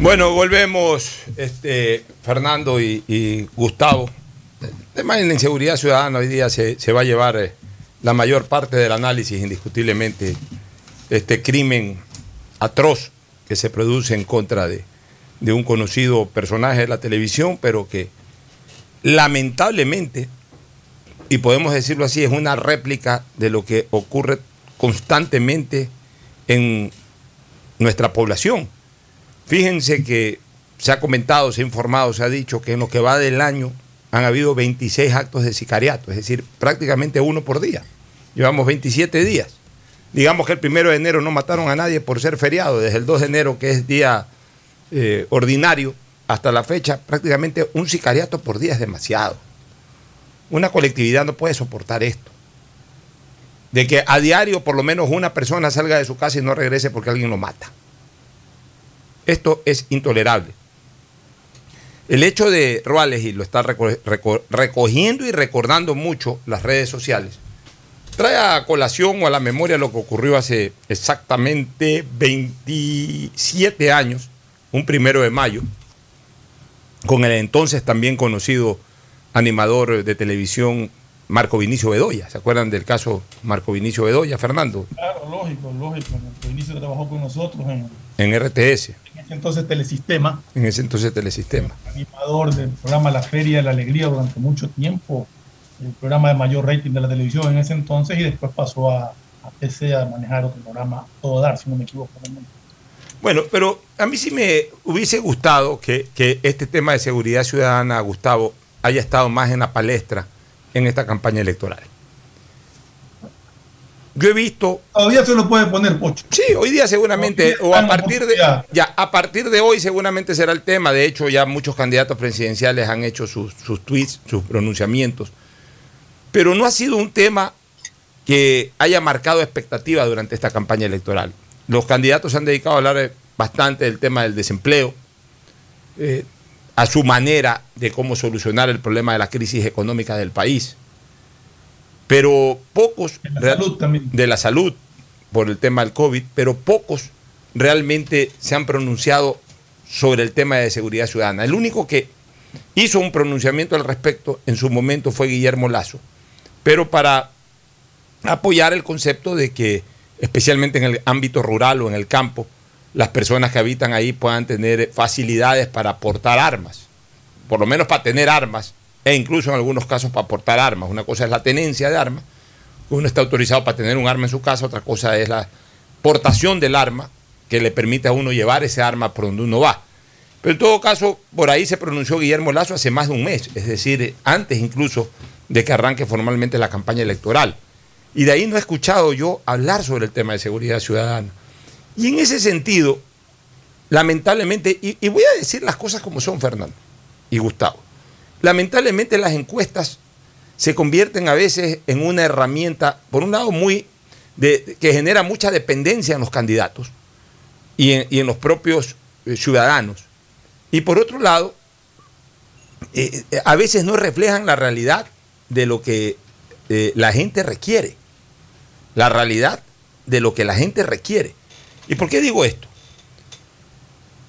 Bueno, volvemos, este, Fernando y, Gustavo. El tema de la inseguridad ciudadana hoy día se, va a llevar eh, la mayor parte del análisis, indiscutiblemente, este crimen atroz que se produce en contra de, de un conocido personaje de la televisión, pero que lamentablemente, y podemos decirlo así, es una réplica de lo que ocurre constantemente en nuestra población. Fíjense que se ha comentado, se ha informado, se ha dicho que en lo que va del año han habido 26 actos de sicariato, es decir, prácticamente uno por día. Llevamos 27 días. Digamos que el primero de enero no mataron a nadie por ser feriado, desde el 2 de enero, que es día eh, ordinario, hasta la fecha, prácticamente un sicariato por día es demasiado. Una colectividad no puede soportar esto. De que a diario por lo menos una persona salga de su casa y no regrese porque alguien lo mata. Esto es intolerable. El hecho de Ruales, y lo está recogiendo y recordando mucho las redes sociales, trae a colación o a la memoria lo que ocurrió hace exactamente 27 años, un primero de mayo, con el entonces también conocido animador de televisión Marco Vinicio Bedoya. ¿Se acuerdan del caso Marco Vinicio Bedoya, Fernando? Claro, lógico, lógico. Marco Vinicio trabajó con nosotros en, en RTS. Entonces Telesistema. En ese entonces Telesistema. Animador del programa La Feria de la Alegría durante mucho tiempo. El programa de mayor rating de la televisión en ese entonces y después pasó a, a PC a manejar otro programa, Todo Dar, si no me equivoco. Bueno, pero a mí sí me hubiese gustado que, que este tema de seguridad ciudadana, Gustavo, haya estado más en la palestra en esta campaña electoral. Yo he visto. Todavía se lo puede poner, Pocho. Sí, hoy día seguramente, o a partir de. Ya, a partir de hoy seguramente será el tema. De hecho, ya muchos candidatos presidenciales han hecho sus, sus tweets, sus pronunciamientos. Pero no ha sido un tema que haya marcado expectativa durante esta campaña electoral. Los candidatos se han dedicado a hablar bastante del tema del desempleo. Eh, a su manera de cómo solucionar el problema de la crisis económica del país. Pero pocos de la, salud, también. de la salud por el tema del COVID, pero pocos realmente se han pronunciado sobre el tema de seguridad ciudadana. El único que hizo un pronunciamiento al respecto en su momento fue Guillermo Lazo, pero para apoyar el concepto de que, especialmente en el ámbito rural o en el campo, las personas que habitan ahí puedan tener facilidades para portar armas, por lo menos para tener armas, e incluso en algunos casos para portar armas. Una cosa es la tenencia de armas, uno está autorizado para tener un arma en su casa, otra cosa es la portación del arma, que le permite a uno llevar ese arma por donde uno va. Pero en todo caso, por ahí se pronunció Guillermo Lazo hace más de un mes, es decir, antes incluso de que arranque formalmente la campaña electoral. Y de ahí no he escuchado yo hablar sobre el tema de seguridad ciudadana. Y en ese sentido, lamentablemente, y, voy a decir las cosas como son, Fernando y Gustavo, lamentablemente las encuestas se convierten a veces en una herramienta, por un lado, muy que genera mucha dependencia en los candidatos y en, los propios eh, ciudadanos. Y por otro lado, eh, eh, a veces no reflejan la realidad de lo que la gente requiere. La realidad de lo que la gente requiere. ¿Y por qué digo esto?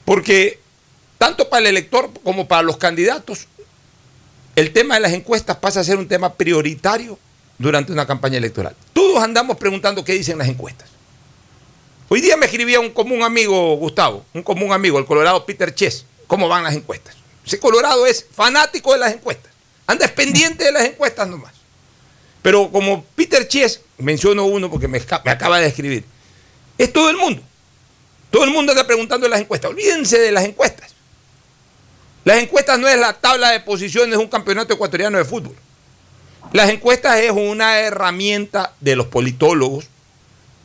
Porque tanto para el elector como para los candidatos, el tema de las encuestas pasa a ser un tema prioritario durante una campaña electoral. Todos andamos preguntando qué dicen las encuestas. Hoy día me escribía un común amigo, Gustavo, un común amigo, el colorado Peter Chess, cómo van las encuestas. Ese colorado es fanático de las encuestas. Anda pendiente de las encuestas nomás. Pero como Peter Chess, menciono uno porque me, acaba de escribir, es todo el mundo. Todo el mundo está preguntando en las encuestas. Olvídense de las encuestas. Las encuestas no es la tabla de posiciones de un campeonato ecuatoriano de fútbol. Las encuestas es una herramienta de los politólogos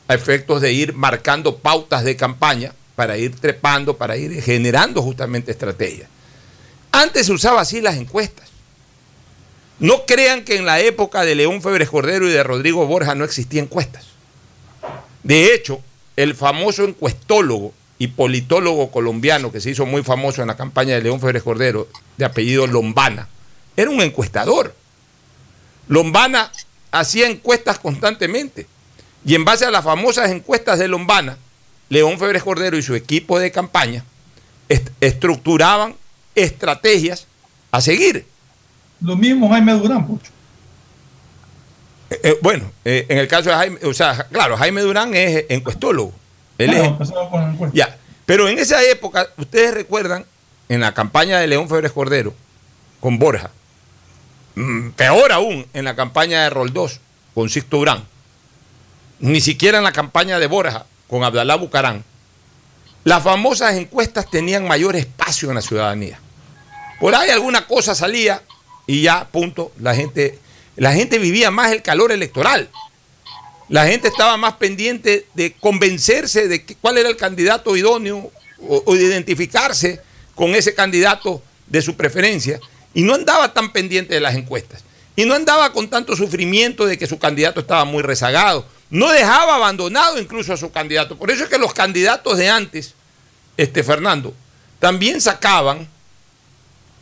a efectos de ir marcando pautas de campaña para ir trepando, para ir generando justamente estrategias. Antes se usaba así las encuestas. No crean que en la época de León Febres Cordero y de Rodrigo Borja no existían encuestas. De hecho, el famoso encuestólogo y politólogo colombiano que se hizo muy famoso en la campaña de León Febres Cordero, de apellido Lombana, era un encuestador. Lombana hacía encuestas constantemente. Y en base a las famosas encuestas de Lombana, León Febres Cordero y su equipo de campaña estructuraban estrategias a seguir. Lo mismo Jaime Durán, Pucho. Eh, eh, bueno, eh, en el caso de Jaime, o sea, claro, Jaime Durán es encuestólogo. Él ya, pero en esa época, ustedes recuerdan, en la campaña de León Febres Cordero, con Borja, mm, peor aún, en la campaña de Roldós, con Sixto Durán, ni siquiera en la campaña de Borja con Abdalá Bucarán, las famosas encuestas tenían mayor espacio en la ciudadanía. Por ahí alguna cosa salía y ya, punto, la gente, la gente vivía más el calor electoral. La gente estaba más pendiente de convencerse de cuál era el candidato idóneo o, o de identificarse con ese candidato de su preferencia y no andaba tan pendiente de las encuestas. Y no andaba con tanto sufrimiento de que su candidato estaba muy rezagado. No dejaba abandonado incluso a su candidato. Por eso es que los candidatos de antes, este Fernando, también sacaban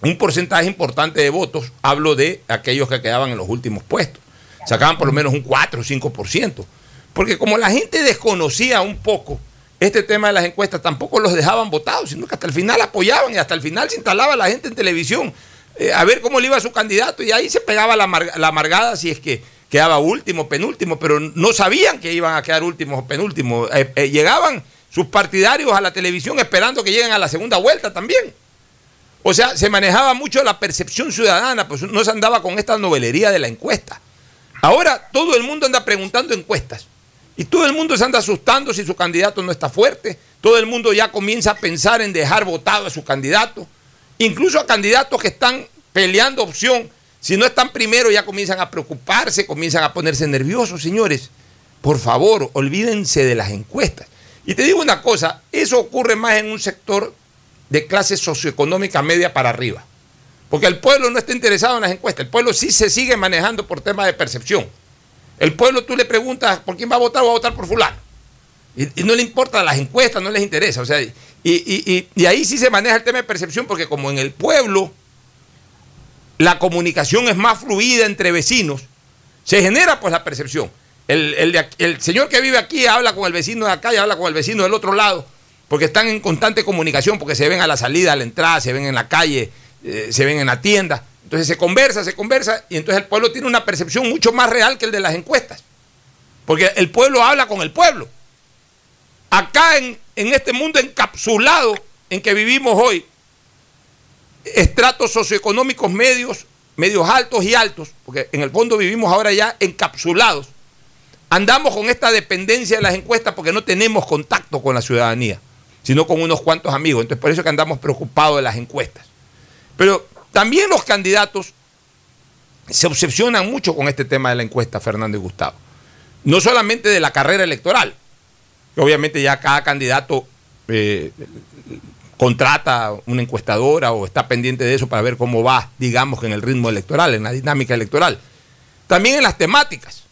un porcentaje importante de votos. Hablo de aquellos que quedaban en los últimos puestos. Sacaban por lo menos un 4 o 5%. Porque como la gente desconocía un poco este tema de las encuestas, tampoco los dejaban votados, sino que hasta el final apoyaban y hasta el final se instalaba la gente en televisión eh, a ver cómo le iba a su candidato y ahí se pegaba la, la, amargada si es que quedaba último, penúltimo, pero no sabían que iban a quedar últimos o penúltimos. Eh, eh, llegaban sus partidarios a la televisión esperando que lleguen a la segunda vuelta también. O sea, se manejaba mucho la percepción ciudadana, pues no se andaba con esta novelería de la encuesta. Ahora todo el mundo anda preguntando encuestas y todo el mundo se anda asustando si su candidato no está fuerte. Todo el mundo ya comienza a pensar en dejar votado a su candidato. Incluso a candidatos que están peleando opción, si no están primero ya comienzan a preocuparse, comienzan a ponerse nerviosos, señores. Por favor, olvídense de las encuestas. Y te digo una cosa, eso ocurre más en un sector de clase socioeconómica media para arriba. Porque el pueblo no está interesado en las encuestas, el pueblo sí se sigue manejando por temas de percepción. El pueblo tú le preguntas por quién va a votar, va a votar por fulano. Y, y no le importa las encuestas, no les interesa. O sea, y, ahí sí se maneja el tema de percepción, porque como en el pueblo la comunicación es más fluida entre vecinos, se genera pues la percepción. El, señor que vive aquí habla con el vecino de acá y habla con el vecino del otro lado, porque están en constante comunicación, porque se ven a la salida, a la entrada, se ven en la calle, eh, se ven en la tienda. Entonces se conversa, se conversa, y entonces el pueblo tiene una percepción mucho más real que el de las encuestas. Porque el pueblo habla con el pueblo. Acá en, en este mundo encapsulado en que vivimos hoy, estratos socioeconómicos medios, medios altos y altos, porque en el fondo vivimos ahora ya encapsulados, andamos con esta dependencia de las encuestas porque no tenemos contacto con la ciudadanía, sino con unos cuantos amigos. Entonces por eso es que andamos preocupados de las encuestas. Pero también los candidatos se obsesionan mucho con este tema de la encuesta, Fernando y Gustavo. No solamente de la carrera electoral, obviamente ya cada candidato eh, contrata una encuestadora o está pendiente de eso para ver cómo va, digamos, en el ritmo electoral, en la dinámica electoral. También en las temáticas.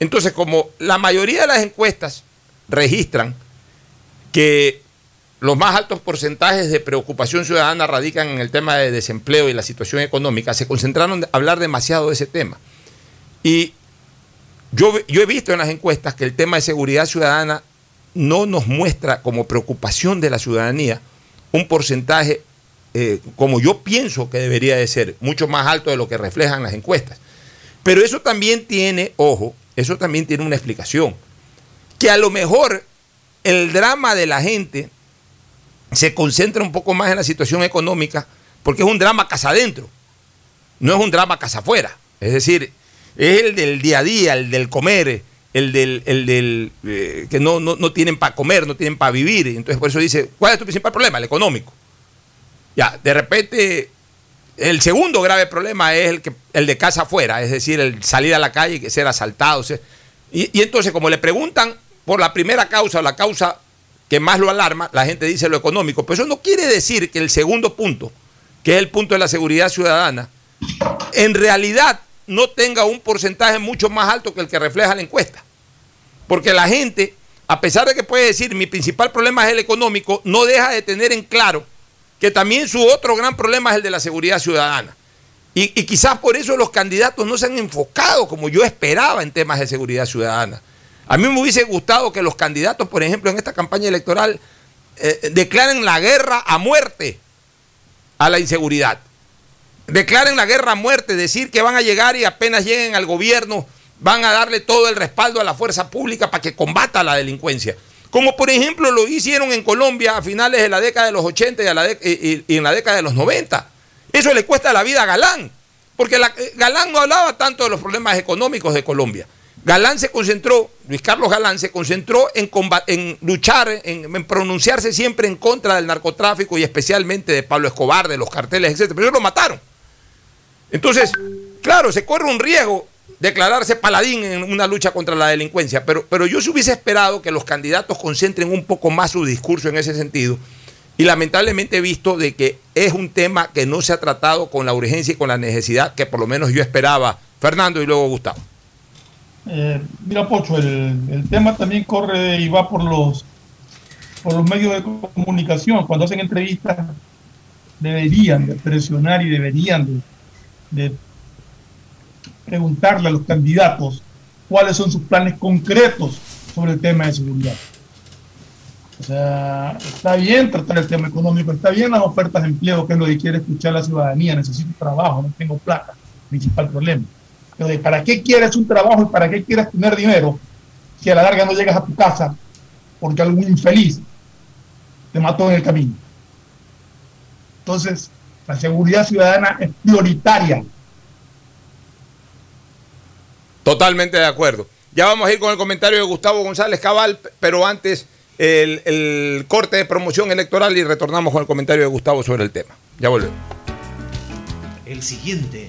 Entonces, como la mayoría de las encuestas registran que los más altos porcentajes de preocupación ciudadana radican en el tema de desempleo y la situación económica, se concentraron en hablar demasiado de ese tema. Y yo, yo he visto en las encuestas que el tema de seguridad ciudadana no nos muestra como preocupación de la ciudadanía un porcentaje, eh, como yo pienso que debería de ser, mucho más alto de lo que reflejan las encuestas. Pero eso también tiene, ojo, eso también tiene una explicación. Que a lo mejor el drama de la gente se concentra un poco más en la situación económica porque es un drama casa adentro, no es un drama casa afuera. Es decir, es el del día a día, el del comer, el del, el del eh, que no, no, tienen para comer, no tienen para vivir. Entonces por eso dice, ¿cuál es tu principal problema? El económico. Ya, de repente, el segundo grave problema es el, que, el de casa afuera, es decir, el salir a la calle y ser asaltado. y, y entonces, como le preguntan por la primera causa o la causa que más lo alarma, la gente dice lo económico. Pero eso no quiere decir que el segundo punto, que es el punto de la seguridad ciudadana, en realidad no tenga un porcentaje mucho más alto que el que refleja la encuesta. Porque la gente, a pesar de que puede decir mi principal problema es el económico, no deja de tener en claro que también su otro gran problema es el de la seguridad ciudadana. Y, quizás por eso los candidatos no se han enfocado como yo esperaba en temas de seguridad ciudadana. A mí me hubiese gustado que los candidatos, por ejemplo, en esta campaña electoral, eh, declaren la guerra a muerte a la inseguridad. Declaren la guerra a muerte, decir que van a llegar y apenas lleguen al gobierno van a darle todo el respaldo a la fuerza pública para que combata la delincuencia. Como por ejemplo lo hicieron en Colombia a finales de la década de los 80 y, en la década de los 90. Eso le cuesta la vida a Galán, porque la, Galán no hablaba tanto de los problemas económicos de Colombia. Galán se concentró, Luis Carlos Galán se concentró en, en luchar, en, pronunciarse siempre en contra del narcotráfico y especialmente de Pablo Escobar, de los carteles, etc. Pero ellos lo mataron. Entonces, claro, se corre un riesgo declararse paladín en una lucha contra la delincuencia, pero, pero yo se hubiese esperado que los candidatos concentren un poco más su discurso en ese sentido. Y lamentablemente he visto de que es un tema que no se ha tratado con la urgencia y con la necesidad que por lo menos yo esperaba. Fernando y luego Gustavo. Eh, mira, Pocho, el, el, tema también corre y va por los, por los medios de comunicación. Cuando hacen entrevistas, deberían de presionar y deberían de, de preguntarle a los candidatos cuáles son sus planes concretos sobre el tema de seguridad. O sea, está bien tratar el tema económico, está bien las ofertas de empleo, que es lo que quiere escuchar la ciudadanía, necesito trabajo, no tengo plata, principal problema. Pero de para qué quieres un trabajo y para qué quieres tener dinero si a la larga no llegas a tu casa porque algún infeliz te mató en el camino. Entonces, la seguridad ciudadana es prioritaria. Totalmente de acuerdo. Ya vamos a ir con el comentario de Gustavo González Cabal, pero antes el, el, corte de promoción electoral y retornamos con el comentario de Gustavo sobre el tema. Ya volvemos. El siguiente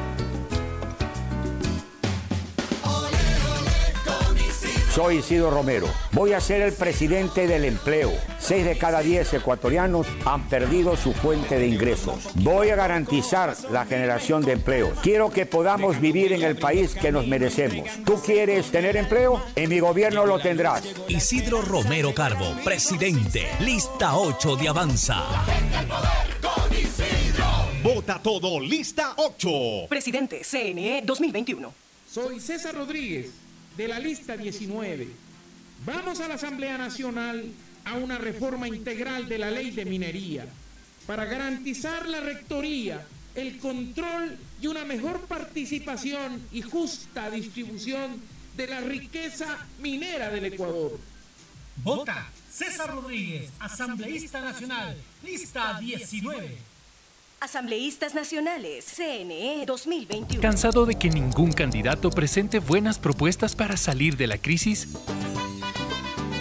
Soy Isidro Romero. Voy a ser el presidente del empleo. Seis de cada diez ecuatorianos han perdido su fuente de ingresos. Voy a garantizar la generación de empleos. Quiero que podamos vivir en el país que nos merecemos. ¿Tú quieres tener empleo? En mi gobierno lo tendrás. Isidro Romero Carbo, presidente. Lista 8 de Avanza. Vota todo, lista 8. Presidente, CNE 2021. Soy César Rodríguez de la lista 19. Vamos a la Asamblea Nacional a una reforma integral de la ley de minería para garantizar la rectoría, el control y una mejor participación y justa distribución de la riqueza minera del Ecuador. Vota César Rodríguez, asambleísta nacional, lista 19. Asambleístas Nacionales, CNE 2021. ¿Cansado de que ningún candidato presente buenas propuestas para salir de la crisis?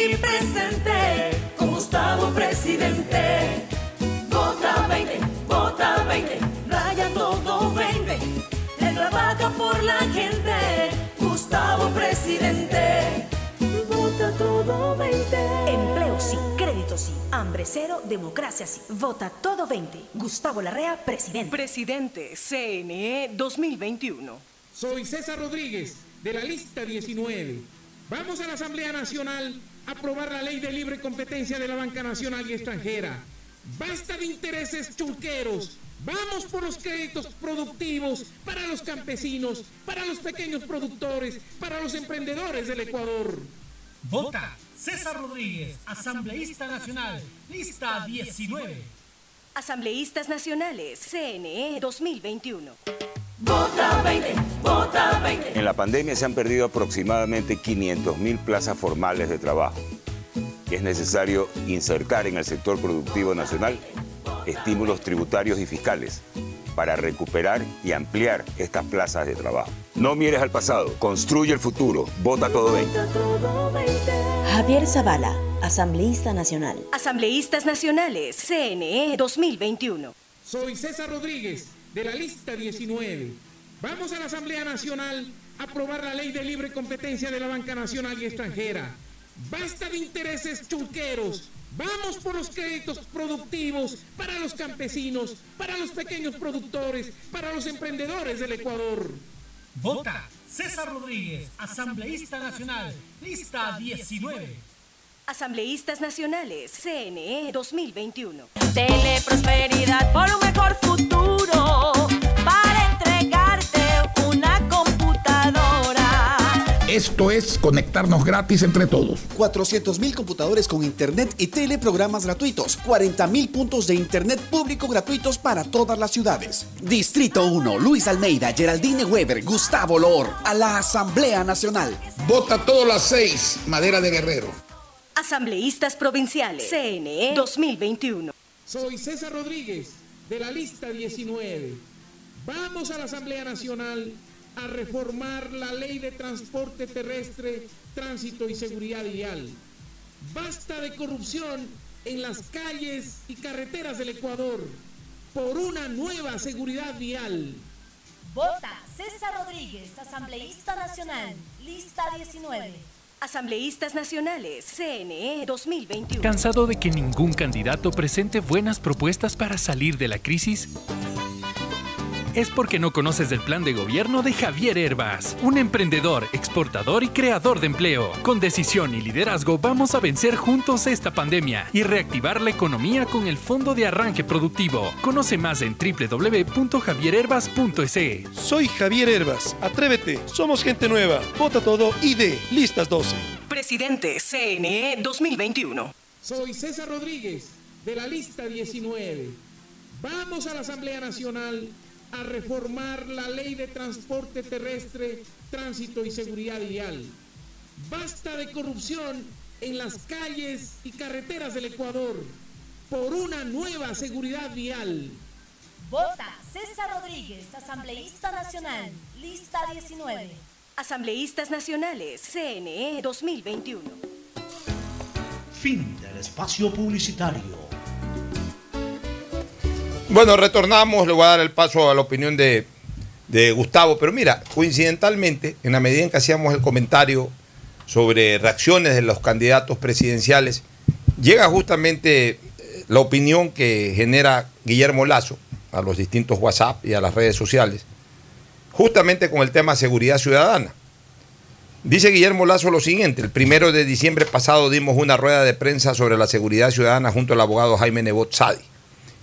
Aquí presente, con Gustavo presidente. Vota 20, vota 20, raya todo 20. Él trabaja por la gente, Gustavo presidente. Vota todo 20. Empleo sí, crédito sí, hambre cero, democracia sí. Vota todo 20. Gustavo Larrea, presidente. Presidente CNE 2021. Soy César Rodríguez, de la lista 19. Vamos a la Asamblea Nacional aprobar la ley de libre competencia de la banca nacional y extranjera. Basta de intereses chulqueros. Vamos por los créditos productivos para los campesinos, para los pequeños productores, para los emprendedores del Ecuador. Vota César Rodríguez, asambleísta nacional, lista 19. Asambleístas Nacionales, CNE 2021. Vota 20, vota 20. En la pandemia se han perdido aproximadamente 500 mil plazas formales de trabajo. Es necesario insertar en el sector productivo nacional estímulos tributarios y fiscales para recuperar y ampliar estas plazas de trabajo. No mires al pasado, construye el futuro. Vota todo 20. Javier Zavala, asambleísta nacional. Asambleístas Nacionales, CNE 2021. Soy César Rodríguez, de la lista 19. Vamos a la Asamblea Nacional a aprobar la ley de libre competencia de la banca nacional y extranjera. Basta de intereses chulqueros. Vamos por los créditos productivos para los campesinos, para los pequeños productores, para los emprendedores del Ecuador. Vota César Rodríguez, asambleísta nacional, lista 19. Asambleístas Nacionales, CNE 2021. Teleprosperidad por un mejor futuro Esto es conectarnos gratis entre todos. 400.000 computadores con internet y teleprogramas gratuitos. 40.000 puntos de internet público gratuitos para todas las ciudades. Distrito 1, Luis Almeida, Geraldine Weber, Gustavo Lor, a la Asamblea Nacional. Vota todas las seis, Madera de Guerrero. Asambleístas Provinciales, CNE 2021. Soy César Rodríguez, de la lista 19. Vamos a la Asamblea Nacional a reformar la ley de transporte terrestre, tránsito y seguridad vial. Basta de corrupción en las calles y carreteras del Ecuador por una nueva seguridad vial. Vota César Rodríguez, asambleísta nacional, lista 19. Asambleístas Nacionales, CNE 2021. ¿Cansado de que ningún candidato presente buenas propuestas para salir de la crisis? Es porque no conoces del plan de gobierno de Javier Herbas, un emprendedor, exportador y creador de empleo. Con decisión y liderazgo vamos a vencer juntos esta pandemia y reactivar la economía con el Fondo de Arranque Productivo. Conoce más en www.javierherbas.es. Soy Javier Herbas. Atrévete. Somos gente nueva. Vota todo y de listas 12. Presidente CNE 2021. Soy César Rodríguez, de la lista 19. Vamos a la Asamblea Nacional a reformar la ley de transporte terrestre, tránsito y seguridad vial. Basta de corrupción en las calles y carreteras del Ecuador por una nueva seguridad vial. Vota César Rodríguez, asambleísta nacional, lista 19. Asambleístas Nacionales, CNE 2021. Fin del espacio publicitario. Bueno, retornamos, le voy a dar el paso a la opinión de, Gustavo, pero mira, coincidentalmente, en la medida en que hacíamos el comentario sobre reacciones de los candidatos presidenciales, llega justamente eh, la opinión que genera Guillermo Lazo a los distintos WhatsApp y a las redes sociales, justamente con el tema seguridad ciudadana. Dice Guillermo Lazo lo siguiente, el primero de diciembre pasado dimos una rueda de prensa sobre la seguridad ciudadana junto al abogado Jaime Nebot Sadi.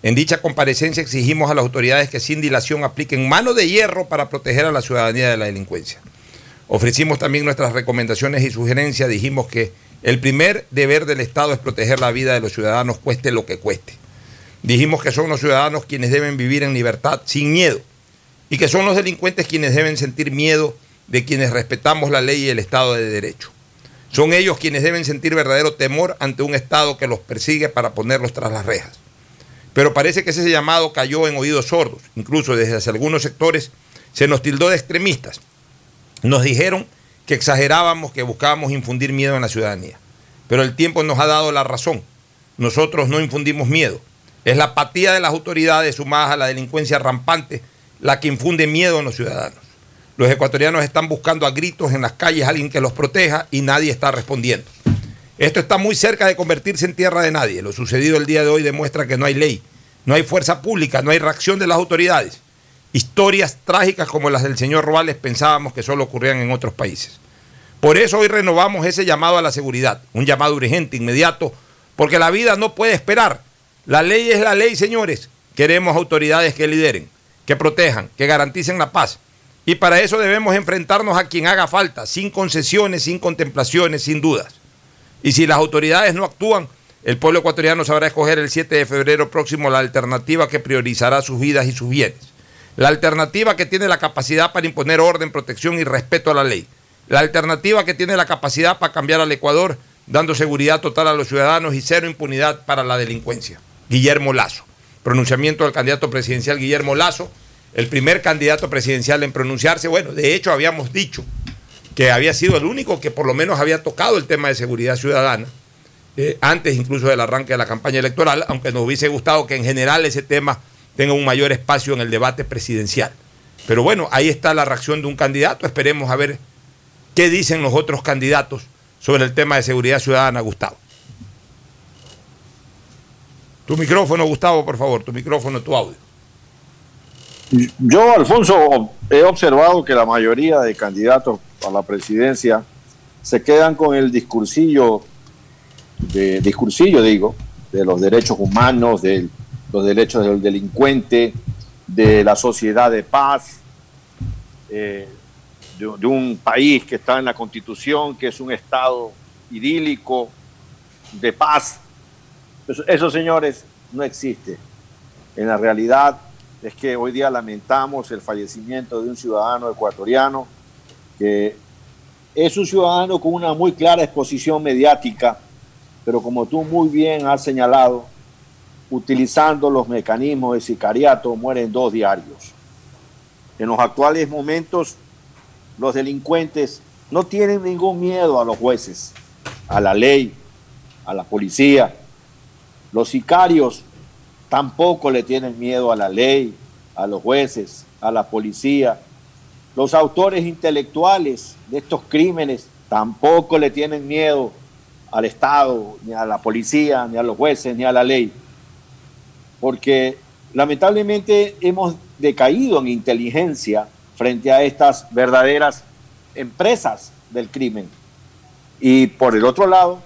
En dicha comparecencia exigimos a las autoridades que sin dilación apliquen mano de hierro para proteger a la ciudadanía de la delincuencia. Ofrecimos también nuestras recomendaciones y sugerencias. Dijimos que el primer deber del Estado es proteger la vida de los ciudadanos, cueste lo que cueste. Dijimos que son los ciudadanos quienes deben vivir en libertad sin miedo y que son los delincuentes quienes deben sentir miedo de quienes respetamos la ley y el Estado de Derecho. Son ellos quienes deben sentir verdadero temor ante un Estado que los persigue para ponerlos tras las rejas. Pero parece que ese llamado cayó en oídos sordos. Incluso desde algunos sectores se nos tildó de extremistas. Nos dijeron que exagerábamos, que buscábamos infundir miedo en la ciudadanía. Pero el tiempo nos ha dado la razón. Nosotros no infundimos miedo. Es la apatía de las autoridades sumadas a la delincuencia rampante la que infunde miedo en los ciudadanos. Los ecuatorianos están buscando a gritos en las calles a alguien que los proteja y nadie está respondiendo. Esto está muy cerca de convertirse en tierra de nadie. Lo sucedido el día de hoy demuestra que no hay ley, no hay fuerza pública, no hay reacción de las autoridades. Historias trágicas como las del señor Ruales pensábamos que solo ocurrían en otros países. Por eso hoy renovamos ese llamado a la seguridad, un llamado urgente, inmediato, porque la vida no puede esperar. La ley es la ley, señores. Queremos autoridades que lideren, que protejan, que garanticen la paz. Y para eso debemos enfrentarnos a quien haga falta, sin concesiones, sin contemplaciones, sin dudas. Y si las autoridades no actúan, el pueblo ecuatoriano sabrá escoger el 7 de febrero próximo la alternativa que priorizará sus vidas y sus bienes. La alternativa que tiene la capacidad para imponer orden, protección y respeto a la ley. La alternativa que tiene la capacidad para cambiar al Ecuador, dando seguridad total a los ciudadanos y cero impunidad para la delincuencia. Guillermo Lazo. Pronunciamiento del candidato presidencial Guillermo Lazo, el primer candidato presidencial en pronunciarse. Bueno, de hecho habíamos dicho que había sido el único que por lo menos había tocado el tema de seguridad ciudadana, eh, antes incluso del arranque de la campaña electoral, aunque nos hubiese gustado que en general ese tema tenga un mayor espacio en el debate presidencial. Pero bueno, ahí está la reacción de un candidato, esperemos a ver qué dicen los otros candidatos sobre el tema de seguridad ciudadana, Gustavo. Tu micrófono, Gustavo, por favor, tu micrófono, tu audio. Yo, Alfonso, he observado que la mayoría de candidatos la presidencia se quedan con el discursillo, de, discursillo digo, de los derechos humanos, de los derechos del delincuente, de la sociedad de paz, eh, de, de un país que está en la constitución, que es un estado idílico, de paz. Eso, eso, señores, no existe. En la realidad es que hoy día lamentamos el fallecimiento de un ciudadano ecuatoriano que es un ciudadano con una muy clara exposición mediática, pero como tú muy bien has señalado, utilizando los mecanismos de sicariato mueren dos diarios. En los actuales momentos, los delincuentes no tienen ningún miedo a los jueces, a la ley, a la policía. Los sicarios tampoco le tienen miedo a la ley, a los jueces, a la policía. Los autores intelectuales de estos crímenes tampoco le tienen miedo al Estado, ni a la policía, ni a los jueces, ni a la ley. Porque lamentablemente hemos decaído en inteligencia frente a estas verdaderas empresas del crimen. Y por el otro lado,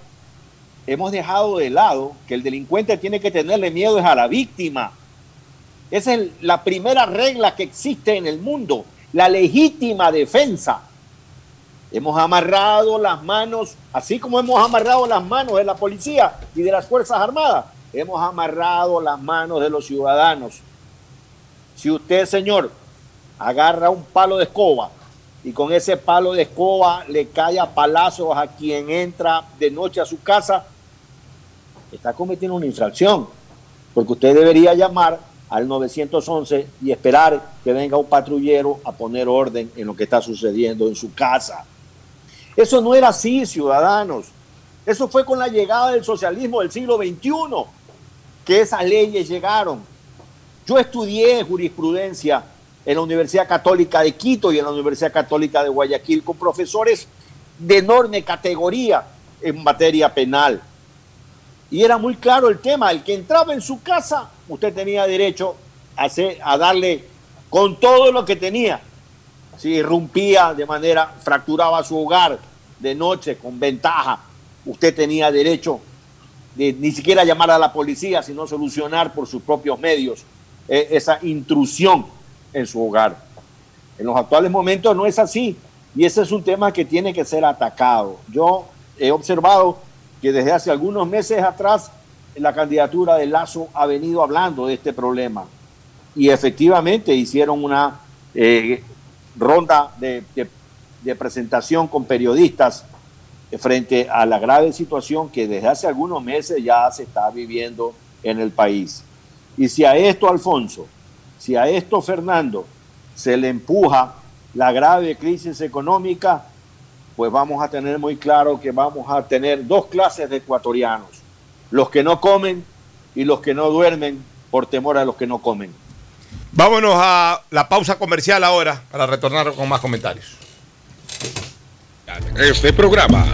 hemos dejado de lado que el delincuente tiene que tenerle miedo es a la víctima. Esa es la primera regla que existe en el mundo, la legítima defensa. Hemos amarrado las manos, así como hemos amarrado las manos de la policía y de las Fuerzas Armadas, hemos amarrado las manos de los ciudadanos. Si usted, señor, agarra un palo de escoba y con ese palo de escoba le cae a palazos a quien entra de noche a su casa, está cometiendo una infracción, porque usted debería llamar al 911 y esperar que venga un patrullero a poner orden en lo que está sucediendo en su casa. Eso no era así, ciudadanos. Eso fue con la llegada del socialismo del siglo XXI, que esas leyes llegaron. Yo estudié jurisprudencia en la Universidad Católica de Quito y en la Universidad Católica de Guayaquil con profesores de enorme categoría en materia penal. Y era muy claro el tema, el que entraba en su casa, usted tenía derecho a, darle con todo lo que tenía. Si irrumpía de manera, fracturaba su hogar de noche con ventaja, usted tenía derecho de ni siquiera llamar a la policía, sino solucionar por sus propios medios eh, esa intrusión en su hogar. En los actuales momentos no es así y ese es un tema que tiene que ser atacado. Yo he observado que desde hace algunos meses atrás la candidatura de Lazo ha venido hablando de este problema y efectivamente hicieron una eh, ronda de, de, de presentación con periodistas frente a la grave situación que desde hace algunos meses ya se está viviendo en el país. Y si a esto, Alfonso, si a esto, Fernando, se le empuja la grave crisis económica, pues vamos a tener muy claro que vamos a tener dos clases de ecuatorianos, los que no comen y los que no duermen por temor a los que no comen. Vámonos a la pausa comercial ahora para retornar con más comentarios. Este programa.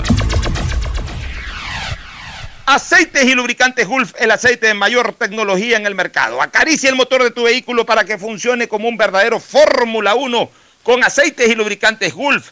Aceites y lubricantes Gulf, el aceite de mayor tecnología en el mercado. Acaricia el motor de tu vehículo para que funcione como un verdadero Fórmula 1 con aceites y lubricantes Gulf.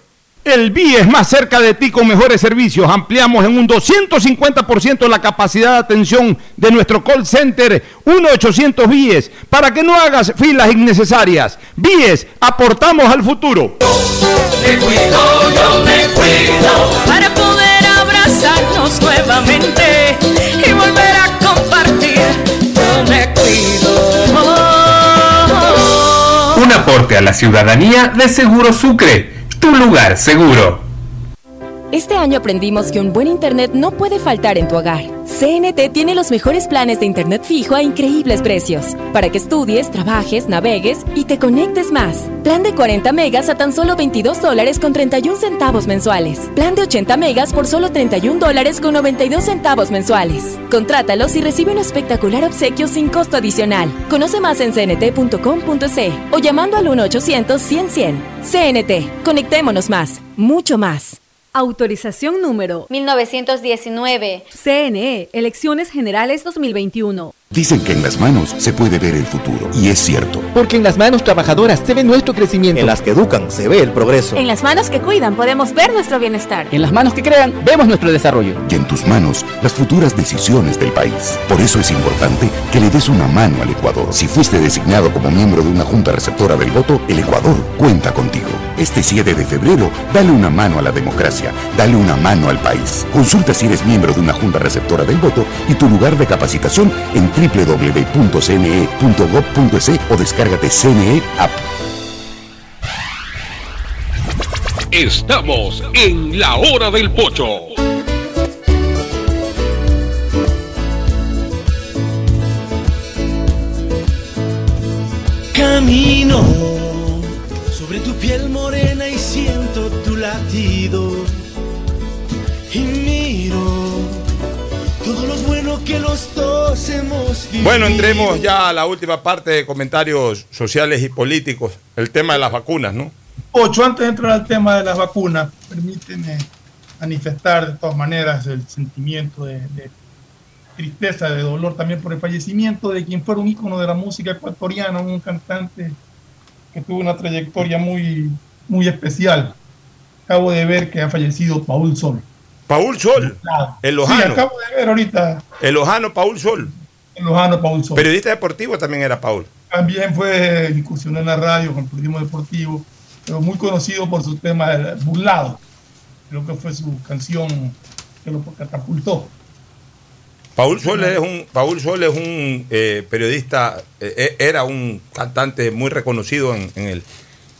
El BIE es más cerca de ti con mejores servicios. Ampliamos en un 250% la capacidad de atención de nuestro call center 1-800 BIES para que no hagas filas innecesarias. BIES, aportamos al futuro. me cuido, yo me cuido. Para poder abrazarnos nuevamente y volver a compartir, yo me cuido. Un aporte a la ciudadanía de Seguro Sucre, tu lugar seguro. Este año aprendimos que un buen internet no puede faltar en tu hogar. CNT tiene los mejores planes de internet fijo a increíbles precios, para que estudies, trabajes, navegues y te conectes más. Plan de 40 megas a tan solo 22 dólares con 31 centavos mensuales. Plan de 80 megas por solo 31 dólares con 92 centavos mensuales. Contrátalos y recibe un espectacular obsequio sin costo adicional. Conoce más en cnt.com.c o llamando al 1-800-100-100. CNT, conectémonos más, mucho más. Autorización número 1919. CNE, Elecciones Generales 2021. Dicen que en las manos se puede ver el futuro. Y es cierto. Porque en las manos trabajadoras se ve nuestro crecimiento. En las que educan se ve el progreso. En las manos que cuidan podemos ver nuestro bienestar. En las manos que crean vemos nuestro desarrollo. Y en tus manos las futuras decisiones del país. Por eso es importante que le des una mano al Ecuador. Si fuiste designado como miembro de una junta receptora del voto, el Ecuador cuenta contigo. Este 7 de febrero, dale una mano a la democracia. Dale una mano al país. Consulta si eres miembro de una junta receptora del voto y tu lugar de capacitación en www.cne.gov.es o descárgate CNE App. Estamos en la hora del pocho. Camino sobre tu piel morena y siento tu latido. Y miro todo lo bueno que los dos hemos vivido. Bueno, entremos ya a la última parte de comentarios sociales y políticos. El tema de las vacunas, ¿no? Ocho, antes de entrar al tema de las vacunas, permíteme manifestar de todas maneras el sentimiento de, de tristeza, de dolor también por el fallecimiento de quien fuera un ícono de la música ecuatoriana, un cantante que tuvo una trayectoria muy, muy especial. Acabo de ver que ha fallecido Paul Sol. Paul Sol, el Lojano. Sí, acabo de ver ahorita. El Lojano Paul Sol. El Lojano Paul Sol. Periodista deportivo también era Paul. También fue incursionó en la radio con el periodismo deportivo, pero muy conocido por su tema de burlado. Creo que fue su canción que lo catapultó. Paul Sol es un, Paul Sol es un eh, periodista, eh, era un cantante muy reconocido en, en, el,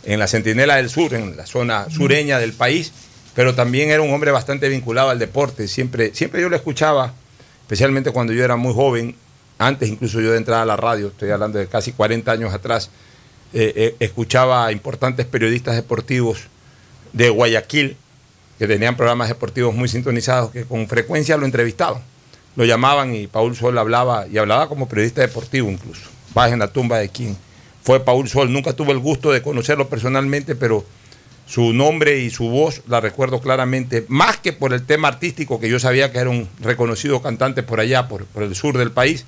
en la Centinela del Sur, en la zona sureña del país, pero también era un hombre bastante vinculado al deporte. Siempre, siempre yo lo escuchaba, especialmente cuando yo era muy joven, antes incluso yo de entrar a la radio, estoy hablando de casi 40 años atrás, eh, eh, escuchaba a importantes periodistas deportivos de Guayaquil, que tenían programas deportivos muy sintonizados, que con frecuencia lo entrevistaban. Lo llamaban y Paul Sol hablaba, y hablaba como periodista deportivo incluso. Baja en la tumba de quien fue Paul Sol. Nunca tuve el gusto de conocerlo personalmente, pero su nombre y su voz la recuerdo claramente, más que por el tema artístico, que yo sabía que era un reconocido cantante por allá, por, por el sur del país,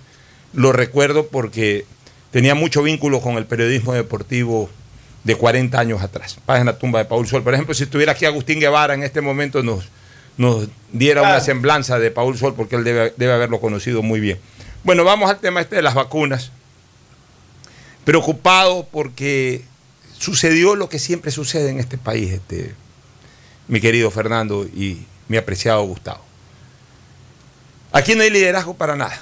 lo recuerdo porque tenía mucho vínculo con el periodismo deportivo de 40 años atrás. Paz en la tumba de Paul Sol. Por ejemplo, si estuviera aquí Agustín Guevara en este momento nos, nos diera una semblanza de Paul Sol porque él debe, debe haberlo conocido muy bien. Bueno, vamos al tema este de las vacunas. Preocupado porque sucedió lo que siempre sucede en este país, este, mi querido Fernando y mi apreciado Gustavo. Aquí no hay liderazgo para nada.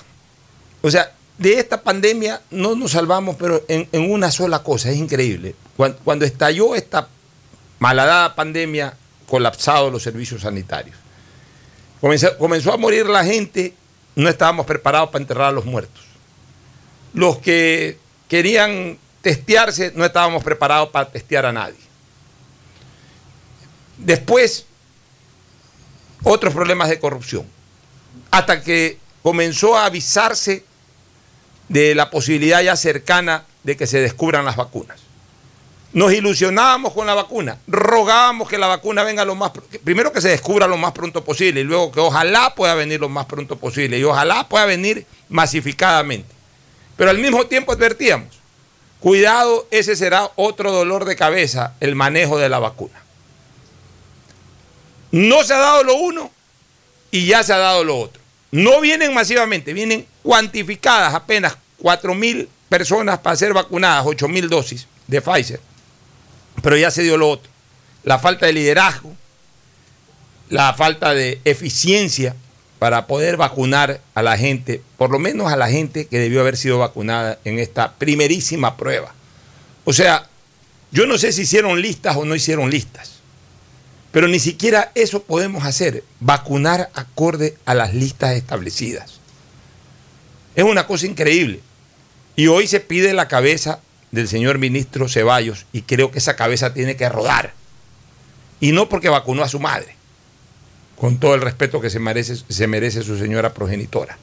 O sea, de esta pandemia no nos salvamos, pero en, una sola cosa, es increíble. Cuando, estalló esta malhadada pandemia, colapsados los servicios sanitarios. Comenzó a morir la gente, no estábamos preparados para enterrar a los muertos. Los que querían testearse, no estábamos preparados para testear a nadie. Después, otros problemas de corrupción. Hasta que comenzó a avisarse de la posibilidad ya cercana de que se descubran las vacunas. Nos ilusionábamos con la vacuna, rogábamos que la vacuna venga lo más primero que se descubra lo más pronto posible y luego que ojalá pueda venir lo más pronto posible y ojalá pueda venir masificadamente. Pero al mismo tiempo advertíamos, cuidado, ese será otro dolor de cabeza, el manejo de la vacuna. No se ha dado lo uno y ya se ha dado lo otro. No vienen masivamente, vienen cuantificadas apenas 4 mil personas para ser vacunadas, 8 mil dosis de Pfizer. Pero ya se dio lo otro. la falta de liderazgo, la falta de eficiencia para poder vacunar a la gente, por lo menos a la gente que debió haber sido vacunada en esta primerísima prueba. O sea, yo no sé si hicieron listas o no hicieron listas, pero ni siquiera eso podemos hacer, vacunar acorde a las listas establecidas. Es una cosa increíble. Y hoy se pide la cabeza del señor ministro Ceballos y creo que esa cabeza tiene que rodar. Y no porque vacunó a su madre, con todo el respeto que se merece, su señora progenitora,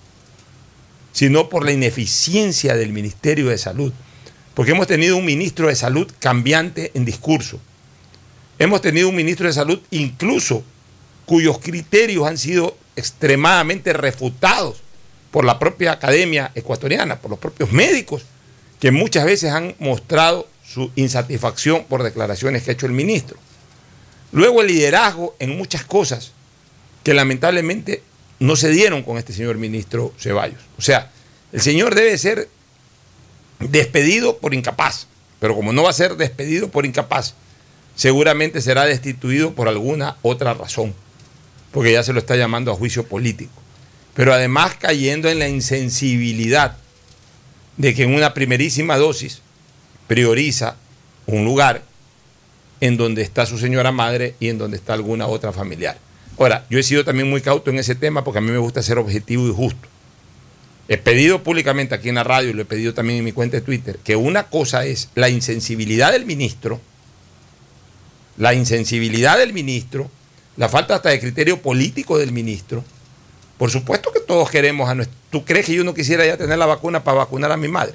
sino por la ineficiencia del Ministerio de Salud. Porque hemos tenido un ministro de Salud cambiante en discurso. Hemos tenido un ministro de Salud incluso cuyos criterios han sido extremadamente refutados por la propia academia ecuatoriana, por los propios médicos, que muchas veces han mostrado su insatisfacción por declaraciones que ha hecho el ministro. Luego el liderazgo en muchas cosas que lamentablemente no se dieron con este señor ministro Ceballos. O sea, el señor debe ser despedido por incapaz, pero como no va a ser despedido por incapaz, seguramente será destituido por alguna otra razón, porque ya se lo está llamando a juicio político pero además cayendo en la insensibilidad de que en una primerísima dosis prioriza un lugar en donde está su señora madre y en donde está alguna otra familiar. Ahora, yo he sido también muy cauto en ese tema porque a mí me gusta ser objetivo y justo. He pedido públicamente aquí en la radio y lo he pedido también en mi cuenta de Twitter que una cosa es la insensibilidad del ministro, la insensibilidad del ministro, la falta hasta de criterio político del ministro, por supuesto que todos queremos a nuestro... ¿Tú crees que yo no quisiera ya tener la vacuna para vacunar a mi madre?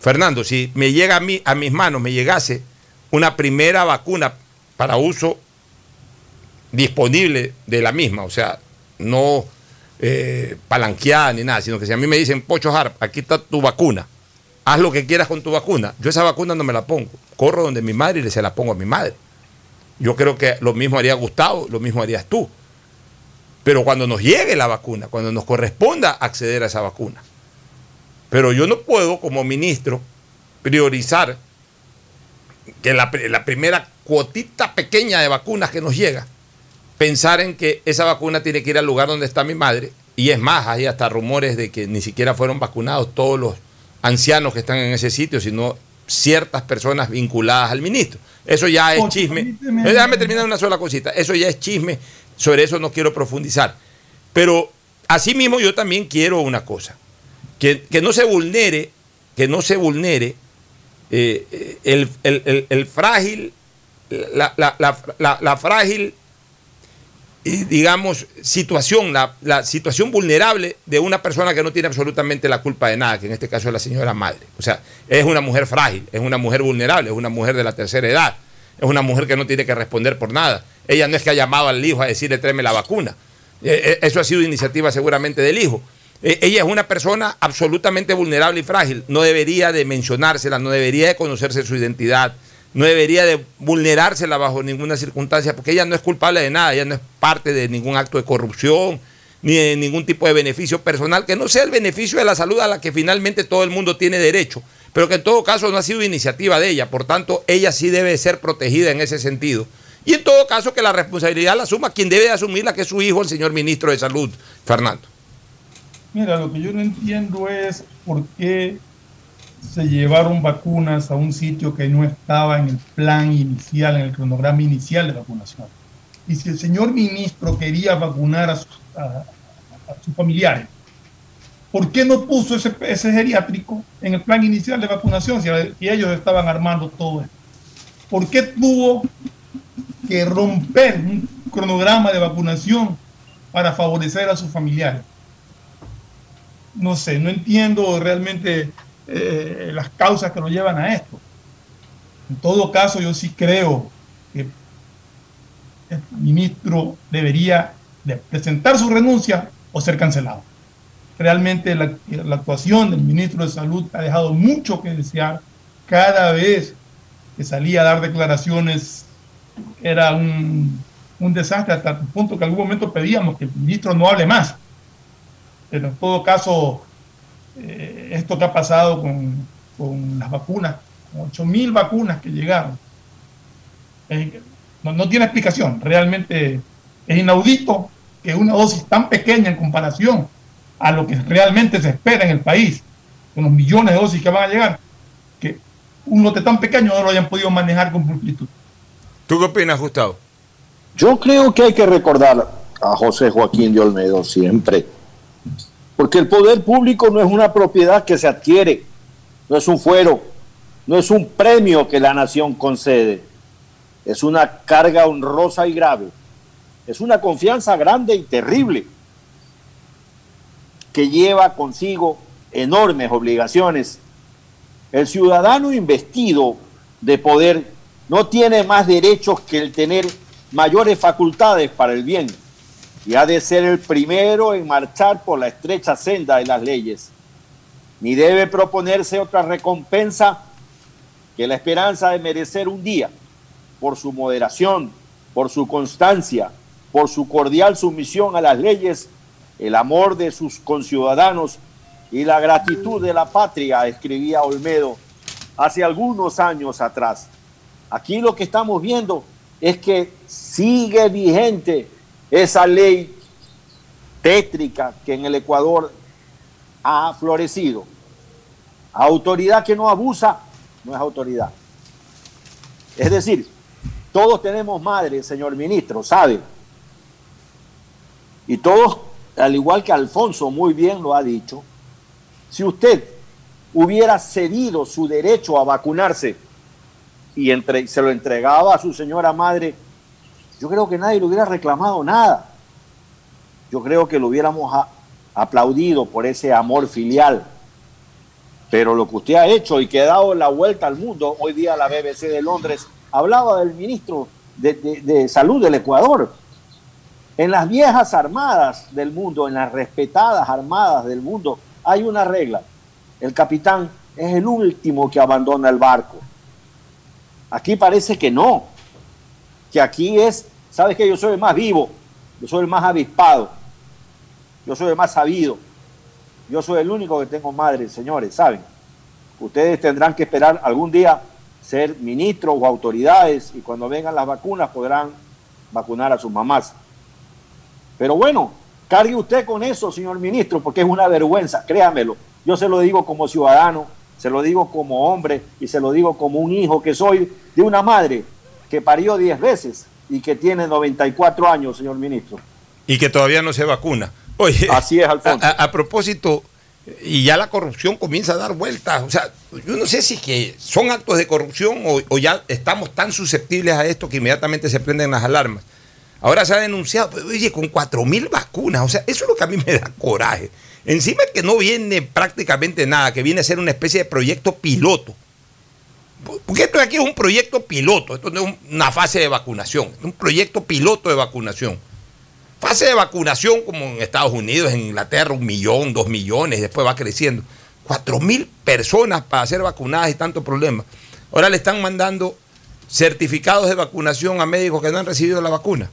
Fernando, si me llega a, mí, a mis manos, me llegase una primera vacuna para uso disponible de la misma, o sea, no eh, palanqueada ni nada, sino que si a mí me dicen, Pocho Harp, aquí está tu vacuna, haz lo que quieras con tu vacuna, yo esa vacuna no me la pongo, corro donde mi madre y se la pongo a mi madre. Yo creo que lo mismo haría Gustavo, lo mismo harías tú. Pero cuando nos llegue la vacuna, cuando nos corresponda acceder a esa vacuna. Pero yo no puedo, como ministro, priorizar que la, la primera cuotita pequeña de vacunas que nos llega, pensar en que esa vacuna tiene que ir al lugar donde está mi madre. Y es más, hay hasta rumores de que ni siquiera fueron vacunados todos los ancianos que están en ese sitio, sino ciertas personas vinculadas al ministro. Eso ya es chisme. Déjame terminar una sola cosita. Eso ya es chisme sobre eso no quiero profundizar. Pero asimismo yo también quiero una cosa, que, no se vulnere, que no se vulnere eh, el, frágil, la, frágil, digamos, situación, la, situación vulnerable de una persona que no tiene absolutamente la culpa de nada, que en este caso es la señora madre. O sea, es una mujer frágil, es una mujer vulnerable, es una mujer de la tercera edad, es una mujer que no tiene que responder por nada. Ella no es que ha llamado al hijo a decirle tráeme la vacuna. Eh, eh, eso ha sido iniciativa seguramente del hijo. Eh, ella es una persona absolutamente vulnerable y frágil. No debería de mencionársela, no debería de conocerse su identidad, no debería de vulnerársela bajo ninguna circunstancia, porque ella no es culpable de nada, ella no es parte de ningún acto de corrupción, ni de ningún tipo de beneficio personal, que no sea el beneficio de la salud a la que finalmente todo el mundo tiene derecho, pero que en todo caso no ha sido iniciativa de ella. Por tanto, ella sí debe ser protegida en ese sentido y en todo caso que la responsabilidad la asuma quien debe asumirla, que es su hijo, el señor ministro de Salud, Fernando. Mira, lo que yo no entiendo es por qué se llevaron vacunas a un sitio que no estaba en el plan inicial, en el cronograma inicial de vacunación. Y si el señor ministro quería vacunar a sus, familiares, ¿por qué no puso ese, ese, geriátrico en el plan inicial de vacunación si, si ellos estaban armando todo esto? ¿Por qué tuvo que romper un cronograma de vacunación para favorecer a sus familiares. No sé, no entiendo realmente eh, las causas que lo llevan a esto. En todo caso, yo sí creo que el ministro debería de presentar su renuncia o ser cancelado. Realmente la, la actuación del ministro de Salud ha dejado mucho que desear cada vez que salía a dar declaraciones era un, desastre hasta el punto que en algún momento pedíamos que el ministro no hable más. Pero en todo caso, eh, esto que ha pasado con, las vacunas, 8.000 vacunas que llegaron, No, no tiene explicación. Realmente es inaudito que una dosis tan pequeña en comparación a lo que realmente se espera en el país, con los millones de dosis que van a llegar, que un lote tan pequeño no lo hayan podido manejar con pulcritud. ¿Tú qué opinas, Gustavo? Yo creo que hay que recordar a José Joaquín de Olmedo siempre, porque el poder público no es una propiedad que se adquiere, no es un fuero, no es un premio que la nación concede, es una carga honrosa y grave, es una confianza grande y terrible que lleva consigo enormes obligaciones. El ciudadano investido de poder no tiene más derechos que el tener mayores facultades para el bien y ha de ser el primero en marchar por la estrecha senda de las leyes. Ni debe proponerse otra recompensa que la esperanza de merecer un día, por su moderación, por su constancia, por su cordial sumisión a las leyes, el amor de sus conciudadanos y la gratitud de la patria, escribía Olmedo hace algunos años atrás. Aquí lo que estamos viendo es que sigue vigente esa ley tétrica que en el Ecuador ha florecido. Autoridad que no abusa no es autoridad. Es decir, todos tenemos madre, señor ministro, ¿sabe? Y todos, al igual que Alfonso muy bien lo ha dicho, si usted hubiera cedido su derecho a vacunarse y entre, se lo entregaba a su señora madre, yo creo que nadie le hubiera reclamado nada. Yo creo que lo hubiéramos aplaudido por ese amor filial. Pero lo que usted ha hecho y que ha dado la vuelta al mundo, hoy día la BBC de Londres hablaba del ministro de, de Salud del Ecuador. En las viejas armadas del mundo, en las respetadas armadas del mundo, hay una regla. El capitán es el último que abandona el barco. Aquí parece que no. Que aquí es, sabes que yo soy el más vivo, yo soy el más avispado, yo soy el más sabido. Yo soy el único que tengo madre, señores, ¿saben? Ustedes tendrán que esperar algún día ser ministros o autoridades y cuando vengan las vacunas podrán vacunar a sus mamás. Pero bueno, cargue usted con eso, señor ministro, porque es una vergüenza, créamelo. Yo se lo digo como ciudadano, se lo digo como hombre y se lo digo como un hijo que soy de una madre que parió 10 veces y que tiene 94 años, señor ministro. Y que todavía no se vacuna. Oye, Así es, Alfonso. A, a- propósito, y ya la corrupción comienza a dar vueltas. O sea, yo no sé si es que son actos de corrupción o, o ya estamos tan susceptibles a esto que inmediatamente se prenden las alarmas. Ahora se ha denunciado, pero, oye, con 4.000 vacunas. O sea, eso es lo que a mí me da coraje. Encima que no viene prácticamente nada, que viene a ser una especie de proyecto piloto. Porque esto aquí es un proyecto piloto, esto no es un- una fase de vacunación, es un proyecto piloto de vacunación. Fase de vacunación como en Estados Unidos, en Inglaterra, un millón, dos millones, después va creciendo. Cuatro mil personas para ser vacunadas y tanto problema. Ahora le están mandando certificados de vacunación a médicos que no han recibido la vacuna.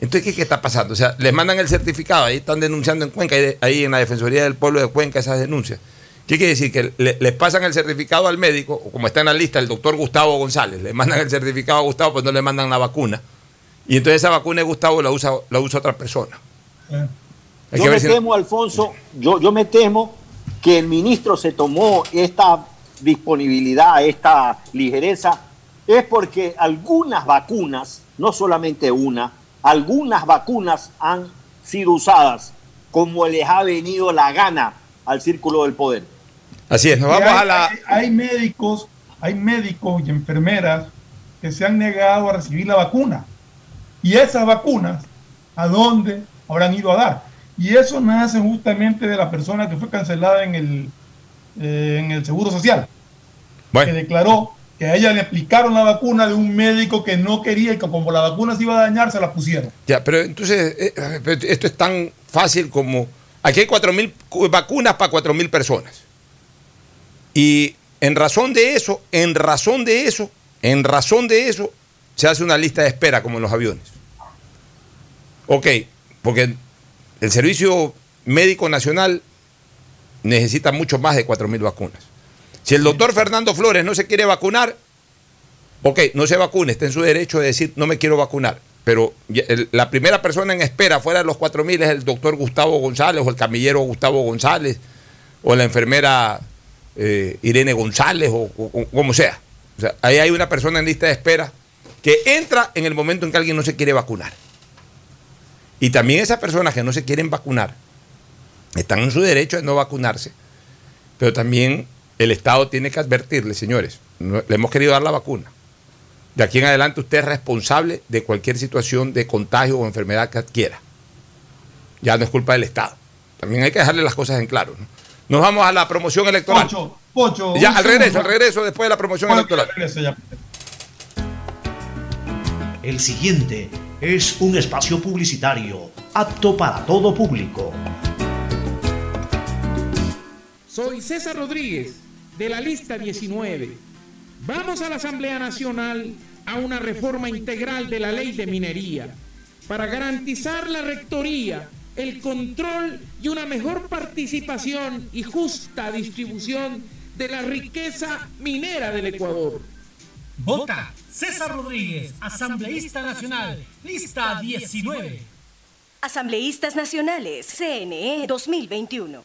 Entonces, ¿qué, qué está pasando? O sea, les mandan el certificado, ahí están denunciando en Cuenca, ahí en la Defensoría del Pueblo de Cuenca esas denuncias. ¿Qué quiere decir? Que le- les pasan el certificado al médico, o como está en la lista el doctor Gustavo González, le mandan el certificado a Gustavo, pues no le mandan la vacuna. Y entonces esa vacuna de Gustavo la usa, la usa otra persona. Hay Yo me si- temo, Alfonso, yo, yo me temo que el ministro se tomó esta disponibilidad, esta ligereza, es porque algunas vacunas, no solamente una, algunas vacunas han sido usadas como les ha venido la gana al círculo del poder. Así es, nos vamos hay, a la... hay- hay médicos, hay médicos y enfermeras que se han negado a recibir la vacuna. Y esas vacunas, ¿a dónde habrán ido a dar? Y eso nace justamente de la persona que fue cancelada en el, eh, en el Seguro Social, que declaró que a ella le aplicaron la vacuna de un médico que no quería y que como la vacuna se iba a dañar, se la pusieron. Ya, pero entonces, eh, esto es tan fácil como... Aquí hay 4.000 cu- vacunas para 4.000 personas. Y en razón de eso, en razón de eso, en razón de eso, se hace una lista de espera como en los aviones. Ok, porque el Servicio Médico Nacional necesita mucho más de 4.000 vacunas. Si el doctor Fernando Flores no se quiere vacunar, Ok, no se vacune, está en su derecho de decir no me quiero vacunar. Pero la primera persona en espera fuera de los 4.000 es el doctor Gustavo González o el camillero Gustavo González o la enfermera eh, Irene González o, como sea. O sea, ahí hay una persona en lista de espera que entra en el momento en que alguien no se quiere vacunar. Y también esas personas que no se quieren vacunar están en su derecho de no vacunarse. Pero también el Estado tiene que advertirle, señores, no- le hemos querido dar la vacuna. De aquí en adelante usted es responsable de cualquier situación de contagio o enfermedad que adquiera. Ya no es culpa del Estado. También hay que dejarle las cosas en claro. ¿no? Nos vamos a la promoción electoral. Pocho, Pocho. ya, al regreso, al regreso, después de la promoción Pocho, electoral. regreso ya. El siguiente es un espacio publicitario apto para todo público. Soy César Rodríguez, de la lista 19. Vamos a la Asamblea Nacional a una reforma integral de la ley de minería para garantizar la rectoría, el control y una mejor participación y justa distribución de la riqueza minera del Ecuador. Vota César Rodríguez, asambleísta nacional, lista 19. Asambleístas Nacionales, CNE 2021.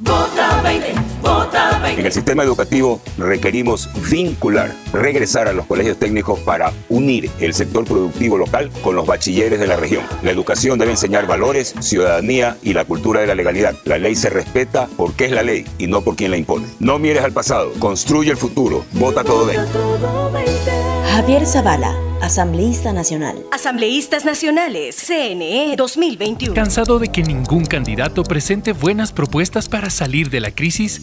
Vota 20, vota 20. En el sistema educativo requerimos vincular, regresar a los colegios técnicos para unir el sector productivo local con los bachilleres de la región. La educación debe enseñar valores, ciudadanía y la cultura de la legalidad. La ley se respeta porque es la ley y no por quien la impone. No mires al pasado, construye el futuro. Vota todo 20. Javier Zavala, asambleísta nacional. Asambleístas Nacionales, CNE 2021. ¿Cansado de que ningún candidato presente buenas propuestas para salir de la crisis?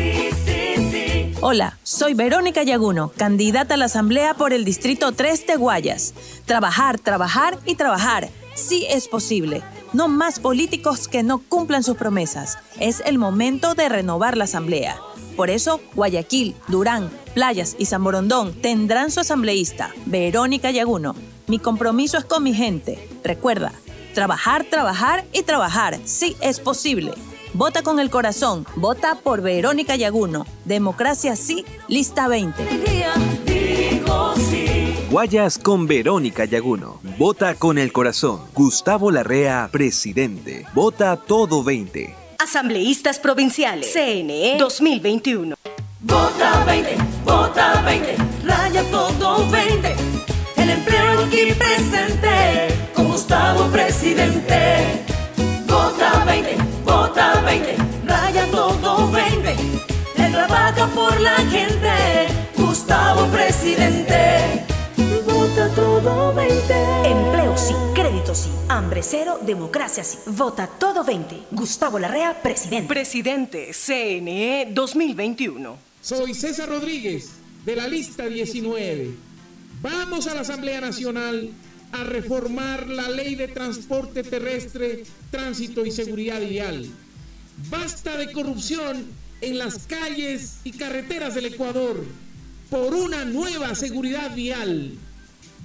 Hola, soy Verónica Yaguno, candidata a la Asamblea por el Distrito 3 de Guayas. Trabajar, trabajar y trabajar. Sí es posible. No más políticos que no cumplan sus promesas. Es el momento de renovar la Asamblea. Por eso, Guayaquil, Durán, Playas y San Borondón tendrán su asambleísta, Verónica Yaguno. Mi compromiso es con mi gente. Recuerda, trabajar, trabajar y trabajar. Sí es posible. Vota con el corazón. Vota por Verónica Yaguno. Democracia sí, lista 20. Digo sí. Guayas con Verónica Yaguno. Vota con el corazón. Gustavo Larrea, presidente. Vota todo 20. Asambleístas Provinciales, CNE 2021. Vota 20, vota 20. Raya todo 20. El empleo aquí presente. Con Gustavo presidente. Vota 20, vota 20. Raya todo 20. Él trabaja por la gente. Gustavo presidente. Vota todo 20. Empleo sí, crédito sí, hambre cero, democracia sí. Vota todo 20. Gustavo Larrea, presidente. Presidente, CNE 2021. Soy César Rodríguez, de la lista 19. Vamos a la Asamblea Nacional a reformar la ley de transporte terrestre, tránsito y seguridad vial. Basta de corrupción en las calles y carreteras del Ecuador por una nueva seguridad vial.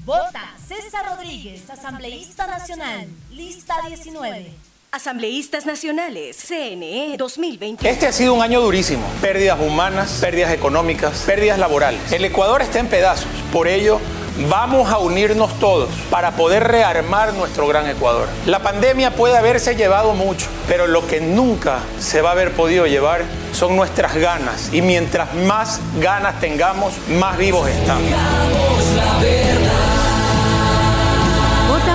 Vota César Rodríguez, asambleísta nacional, lista 19. Asambleístas Nacionales, CNE 2021. Este ha sido un año durísimo. Pérdidas humanas, pérdidas económicas, pérdidas laborales. El Ecuador está en pedazos. Por ello, vamos a unirnos todos para poder rearmar nuestro gran Ecuador. La pandemia puede haberse llevado mucho, pero lo que nunca se va a haber podido llevar son nuestras ganas. Y mientras más ganas tengamos, más vivos estamos. la verdad.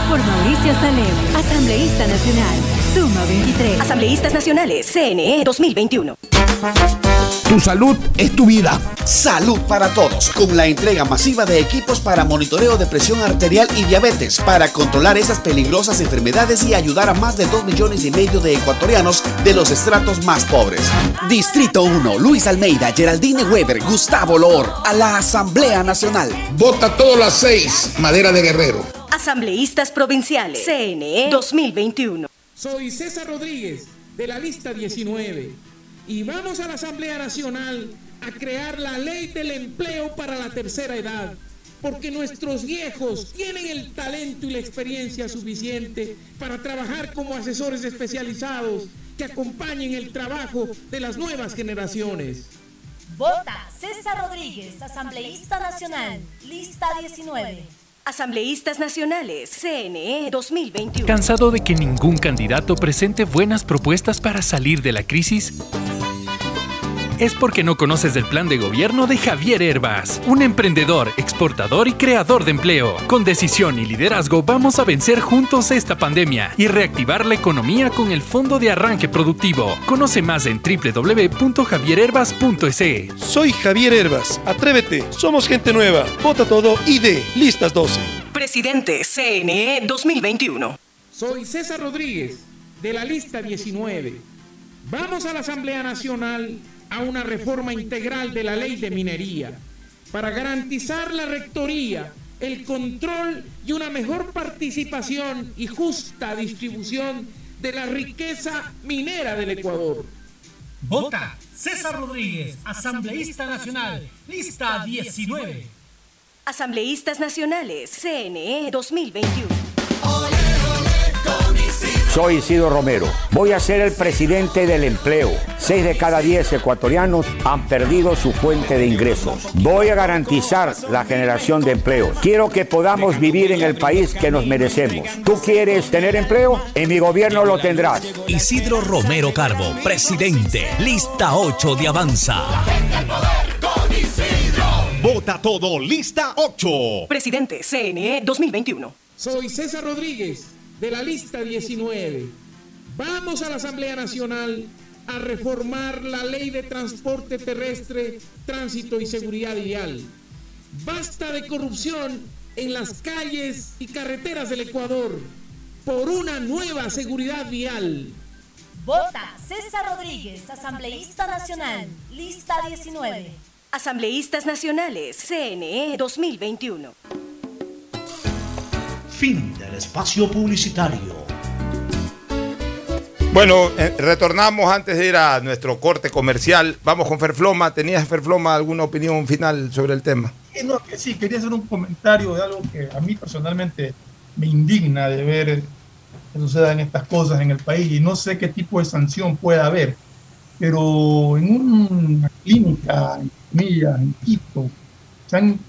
por Mauricio Salem, asambleísta nacional. Suma 23. Asambleístas Nacionales, CNE 2021. Tu salud es tu vida. Salud para todos, con la entrega masiva de equipos para monitoreo de presión arterial y diabetes, para controlar esas peligrosas enfermedades y ayudar a más de 2 millones y medio de ecuatorianos de los estratos más pobres. Distrito 1, Luis Almeida, Geraldine Weber, Gustavo Loor, a la Asamblea Nacional. Vota todas las seis, Madera de Guerrero. Asambleístas Provinciales, CNE 2021. Soy César Rodríguez, de la lista 19 y vamos a la Asamblea Nacional a crear la ley del empleo para la tercera edad, porque nuestros viejos tienen el talento y la experiencia suficiente para trabajar como asesores especializados que acompañen el trabajo de las nuevas generaciones. Vota César Rodríguez, asambleísta nacional, lista 19. Asambleístas Nacionales, CNE 2021. ¿Cansado de que ningún candidato presente buenas propuestas para salir de la crisis? Es porque no conoces el plan de gobierno de Javier Herbas, un emprendedor, exportador y creador de empleo. Con decisión y liderazgo vamos a vencer juntos esta pandemia y reactivar la economía con el Fondo de Arranque Productivo. Conoce más en www.javierherbas.es. Soy Javier Herbas. Atrévete. Somos gente nueva. Vota todo y de listas 12. Presidente CNE 2021. Soy César Rodríguez, de la lista 19. Vamos a la Asamblea Nacional a una reforma integral de la ley de minería para garantizar la rectoría, el control y una mejor participación y justa distribución de la riqueza minera del Ecuador. Vota César Rodríguez, asambleísta nacional, lista 19. Asambleístas Nacionales, CNE 2021. Soy Isidro Romero. Voy a ser el presidente del empleo. Seis de cada diez ecuatorianos han perdido su fuente de ingresos. Voy a garantizar la generación de empleos. Quiero que podamos vivir en el país que nos merecemos. ¿Tú quieres tener empleo? En mi gobierno lo tendrás. Isidro Romero Carbo, presidente. Lista 8 de Avanza. Vota todo, lista 8. Presidente CNE 2021. Soy César Rodríguez de la lista 19. Vamos a la Asamblea Nacional a reformar la ley de transporte terrestre, tránsito y seguridad vial. Basta de corrupción en las calles y carreteras del Ecuador por una nueva seguridad vial. Vota César Rodríguez, asambleísta nacional, lista 19. Asambleístas Nacionales, CNE 2021. Fin del espacio publicitario. Bueno, eh, retornamos antes de ir a nuestro corte comercial. Vamos con Ferfloma. ¿Tenías, Ferfloma, alguna opinión final sobre el tema? Sí, no, que sí, quería hacer un comentario de algo que a mí personalmente me indigna de ver que sucedan estas cosas en el país y no sé qué tipo de sanción puede haber, pero en una clínica, en Milla, en Quito, se han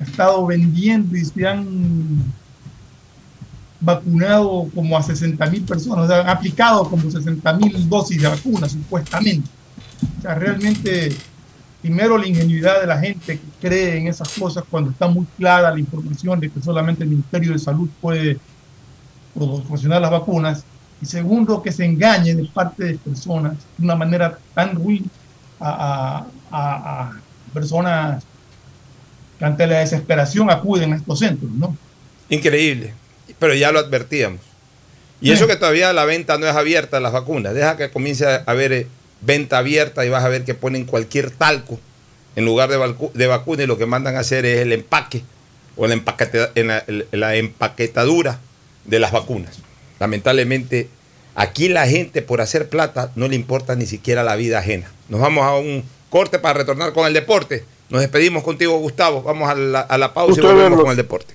estado vendiendo y se han vacunado como a 60 mil personas, o sea, han aplicado como 60 mil dosis de vacunas, supuestamente. O sea, realmente, primero la ingenuidad de la gente que cree en esas cosas cuando está muy clara la información de que solamente el Ministerio de Salud puede proporcionar las vacunas. Y segundo, que se engañe de parte de personas de una manera tan ruin a, a, a personas que ante la desesperación acuden a estos centros, ¿no? Increíble pero ya lo advertíamos. Y eso que todavía la venta no es abierta las vacunas. Deja que comience a haber eh, venta abierta y vas a ver que ponen cualquier talco en lugar de, de vacuna y lo que mandan a hacer es el empaque o la, en la, empaquetadura de las vacunas. Lamentablemente, aquí la gente por hacer plata no le importa ni siquiera la vida ajena. Nos vamos a un corte para retornar con el deporte. Nos despedimos contigo, Gustavo. Vamos a la, a la pausa y volvemos con el deporte.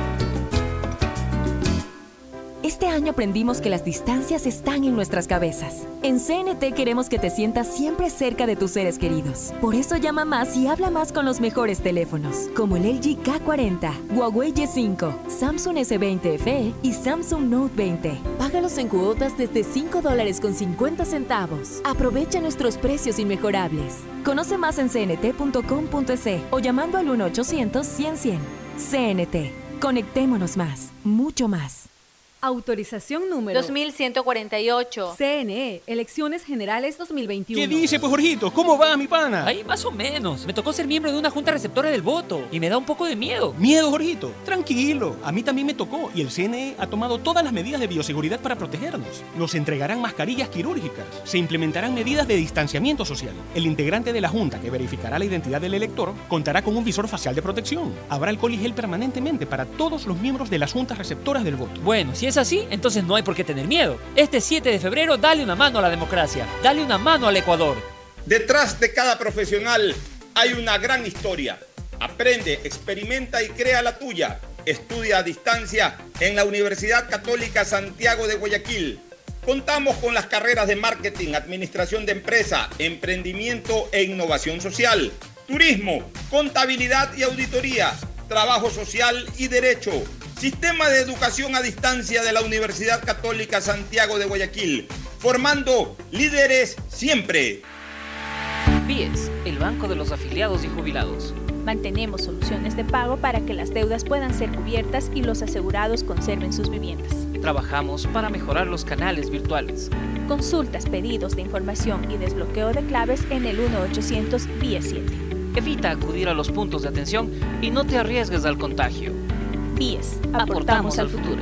Este año aprendimos que las distancias están en nuestras cabezas. En CNT queremos que te sientas siempre cerca de tus seres queridos. Por eso llama más y habla más con los mejores teléfonos, como el LG K40, Huawei Y5, Samsung S20 FE y Samsung Note 20. Págalos en cuotas desde 5 dólares con 50 centavos. Aprovecha nuestros precios inmejorables. Conoce más en cnt.com.es o llamando al 1-800-100-100. CNT. Conectémonos más, mucho más. Autorización número 2148. CNE, Elecciones Generales 2021. ¿Qué dice, pues, Jorgito? ¿Cómo va, mi pana? Ahí más o menos. Me tocó ser miembro de una junta receptora del voto y me da un poco de miedo. ¿Miedo, Jorgito? Tranquilo. A mí también me tocó y el CNE ha tomado todas las medidas de bioseguridad para protegernos. Nos entregarán mascarillas quirúrgicas. Se implementarán medidas de distanciamiento social. El integrante de la junta que verificará la identidad del elector contará con un visor facial de protección. Habrá alcohol y gel permanentemente para todos los miembros de las juntas receptoras del voto. Bueno, si es así, entonces no hay por qué tener miedo. Este 7 de febrero, dale una mano a la democracia, dale una mano al Ecuador. Detrás de cada profesional hay una gran historia. Aprende, experimenta y crea la tuya. Estudia a distancia en la Universidad Católica Santiago de Guayaquil. Contamos con las carreras de marketing, administración de empresa, emprendimiento e innovación social, turismo, contabilidad y auditoría, trabajo social y derecho. Sistema de Educación a Distancia de la Universidad Católica Santiago de Guayaquil, formando líderes siempre. BIES, el Banco de los Afiliados y Jubilados. Mantenemos soluciones de pago para que las deudas puedan ser cubiertas y los asegurados conserven sus viviendas. Trabajamos para mejorar los canales virtuales. Consultas, pedidos de información y desbloqueo de claves en el 1-800 BIES 7. Evita acudir a los puntos de atención y no te arriesgues al contagio. Aportamos al futuro.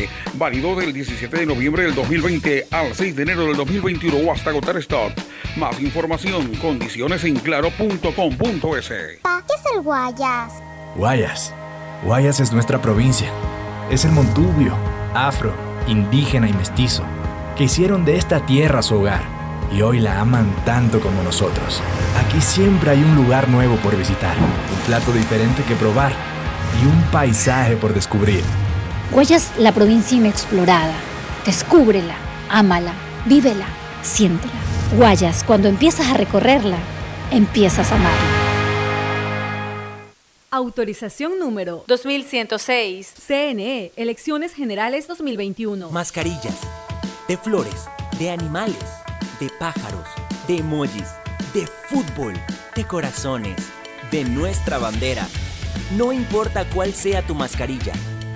Válido del 17 de noviembre del 2020 al 6 de enero del 2021 o hasta agotar stock. Más información, condiciones en claro.com.es. ¿qué es el Guayas? Guayas. Guayas es nuestra provincia. Es el montubio, afro, indígena y mestizo, que hicieron de esta tierra su hogar y hoy la aman tanto como nosotros. Aquí siempre hay un lugar nuevo por visitar, un plato diferente que probar y un paisaje por descubrir. Guayas, la provincia inexplorada. Descúbrela, ámala, vívela, siéntela. Guayas, cuando empiezas a recorrerla, empiezas a amarla. Autorización número 2106. CNE, Elecciones Generales 2021. Mascarillas. De flores, de animales, de pájaros, de emojis, de fútbol, de corazones, de nuestra bandera. No importa cuál sea tu mascarilla,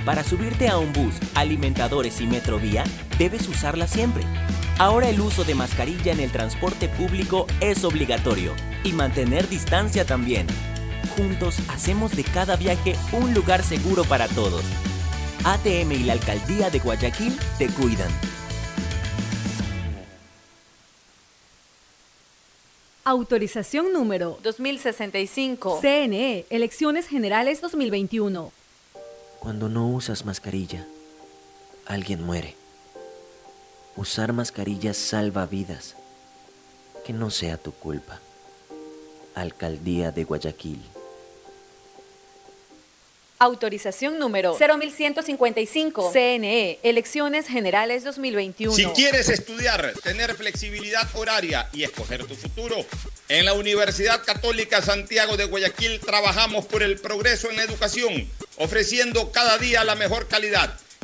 para subirte a un bus, alimentadores y metrovía, debes usarla siempre. Ahora el uso de mascarilla en el transporte público es obligatorio y mantener distancia también. Juntos hacemos de cada viaje un lugar seguro para todos. ATM y la Alcaldía de Guayaquil te cuidan. Autorización número 2065. CNE, Elecciones Generales 2021. Cuando no usas mascarilla, alguien muere. Usar mascarillas salva vidas. Que no sea tu culpa. Alcaldía de Guayaquil. Autorización número 0155. CNE, Elecciones Generales 2021. Si quieres estudiar, tener flexibilidad horaria y escoger tu futuro, en la Universidad Católica Santiago de Guayaquil trabajamos por el progreso en la educación, ofreciendo cada día la mejor calidad.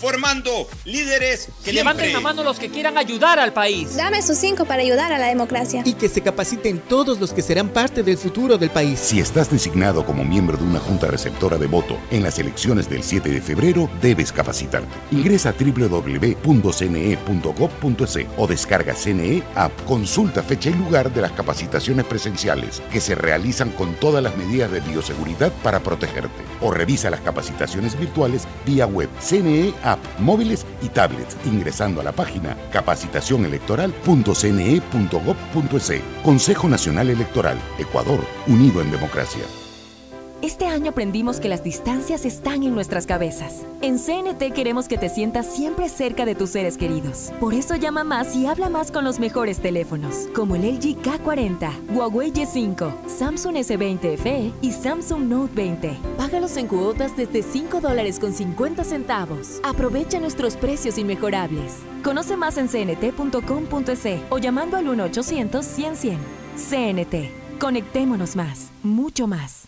formando líderes Que siempre. levanten la mano los que quieran ayudar al país. Dame sus cinco para ayudar a la democracia. Y que se capaciten todos los que serán parte del futuro del país. Si estás designado como miembro de una junta receptora de voto en las elecciones del 7 de febrero, debes capacitarte. Ingresa a www.cne.gov.es o descarga CNE App. Consulta fecha y lugar de las capacitaciones presenciales que se realizan con todas las medidas de bioseguridad para protegerte. O revisa las capacitaciones virtuales vía web, CNE App, móviles y tablets, ingresando a la página capacitacionelectoral.cne.gov.es. Consejo Nacional Electoral, Ecuador, unido en democracia. Este año aprendimos que las distancias están en nuestras cabezas. En CNT queremos que te sientas siempre cerca de tus seres queridos. Por eso llama más y habla más con los mejores teléfonos, como el LG K40, Huawei Y5, Samsung S20 FE y Samsung Note 20. Págalos en cuotas desde 5 dólares con 50 centavos. Aprovecha nuestros precios inmejorables. Conoce más en cnt.com.es o llamando al 1-800-100-100. CNT. Conectémonos más, mucho más.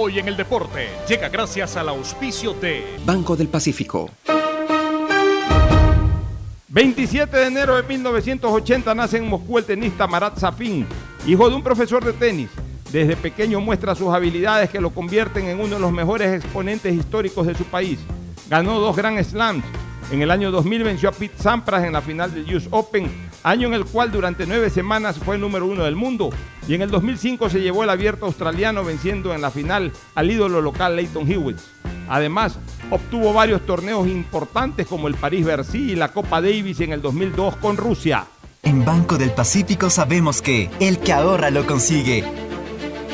Hoy en el deporte llega gracias al auspicio de Banco del Pacífico. 27 de enero de 1980 nace en Moscú el tenista Marat Safin, hijo de un profesor de tenis. Desde pequeño muestra sus habilidades que lo convierten en uno de los mejores exponentes históricos de su país. Ganó dos Grand Slams. En el año 2000 venció a Pete Sampras en la final del US Open, año en el cual durante nueve semanas fue el número uno del mundo. Y en el 2005 se llevó el abierto australiano venciendo en la final al ídolo local Leighton Hewitt. Además, obtuvo varios torneos importantes como el París-Bercy y la Copa Davis en el 2002 con Rusia. En Banco del Pacífico sabemos que el que ahorra lo consigue.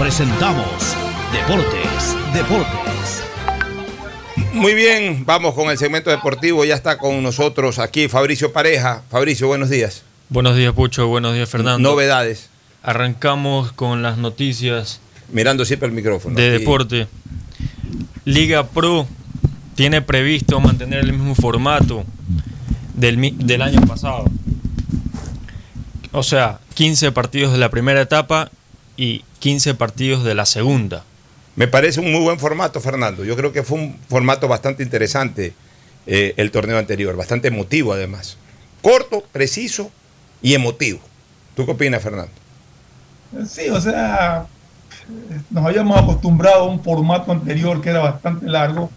presentamos Deportes, Deportes. Muy bien, vamos con el segmento deportivo. Ya está con nosotros aquí Fabricio Pareja. Fabricio, buenos días. Buenos días, Pucho. Buenos días, Fernando. Novedades. Arrancamos con las noticias. Mirando siempre el micrófono. De deporte. Liga Pro tiene previsto mantener el mismo formato del, del año pasado. O sea, 15 partidos de la primera etapa y 15 partidos de la segunda. Me parece un muy buen formato, Fernando. Yo creo que fue un formato bastante interesante eh, el torneo anterior, bastante emotivo además. Corto, preciso y emotivo. ¿Tú qué opinas, Fernando? Sí, o sea, nos habíamos acostumbrado a un formato anterior que era bastante largo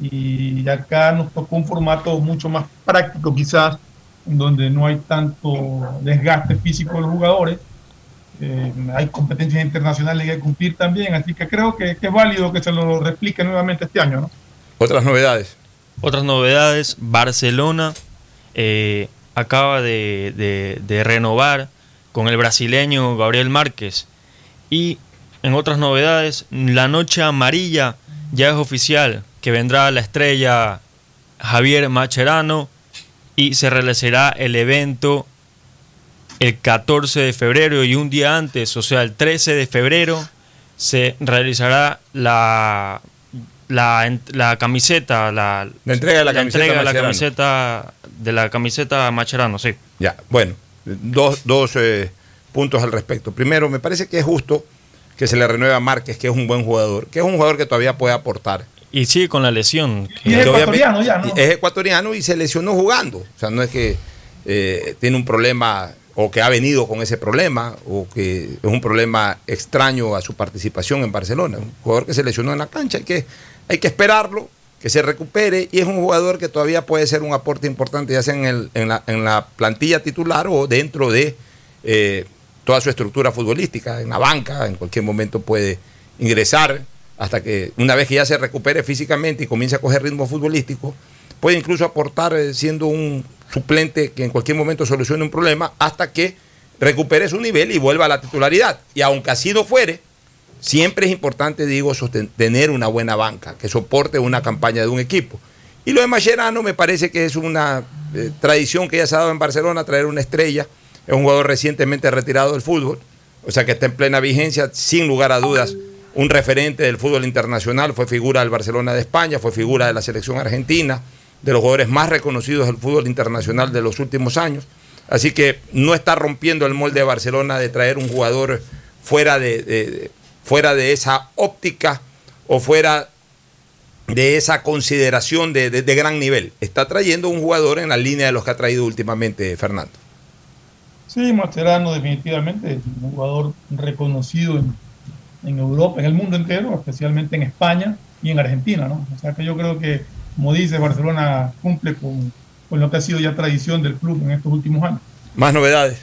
Y acá nos tocó un formato mucho más práctico quizás, donde no hay tanto desgaste físico de los jugadores. Eh, hay competencias internacionales que cumplir también, así que creo que, es válido que se lo replique nuevamente este año. ¿no? Otras novedades. Otras novedades, Barcelona eh, acaba de, de renovar con el brasileño Gabriel Márquez. Y en otras novedades, la noche amarilla ya es oficial que vendrá la estrella Javier Macherano y se realizará el evento el 14 de febrero y un día antes, o sea, el 13 de febrero, se realizará la, la, camiseta, la, entrega de la, camiseta, entrega de la camiseta de la camiseta Macherano, sí. Ya, bueno, dos, dos eh, puntos al respecto. Primero, me parece que es justo que se le renueva a Márquez, que es un buen jugador, que es un jugador que todavía puede aportar. Y sigue con la lesión. Y es ecuatoriano ya, ¿no? Es ecuatoriano y se lesionó jugando. O sea, no es que eh, tiene un problema o que ha venido con ese problema o que es un problema extraño a su participación en Barcelona. Un jugador que se lesionó en la cancha, hay que, hay que esperarlo, que se recupere y es un jugador que todavía puede ser un aporte importante, ya sea en, el, en, la, en la, plantilla titular o dentro de eh, toda su estructura futbolística, en la banca, en cualquier momento puede ingresar hasta que una vez que ya se recupere físicamente y comience a coger ritmo futbolístico, puede incluso aportar eh, siendo un suplente que en cualquier momento solucione un problema hasta que recupere su nivel y vuelva a la titularidad. Y aunque así no fuere, siempre es importante, digo, tener una buena banca que soporte una campaña de un equipo. Y lo de Mascherano me parece que es una eh, tradición que ya se ha dado en Barcelona, traer una estrella. Es un jugador recientemente retirado del fútbol, o sea que está en plena vigencia, sin lugar a dudas un referente del fútbol internacional, fue figura del Barcelona de España, fue figura de la selección argentina, de los jugadores más reconocidos del fútbol internacional de los últimos años. Así que no está rompiendo el molde de Barcelona de traer un jugador fuera de, fuera de esa óptica o fuera de esa consideración de, de, gran nivel. Está trayendo un jugador en la línea de los que ha traído últimamente Fernando. Sí, Mascherano definitivamente, un jugador reconocido en, en Europa, en el mundo entero, especialmente en España y en Argentina, ¿no? O sea que yo creo que, como dice, Barcelona cumple con, lo que ha sido ya tradición del club en estos últimos años. Más novedades.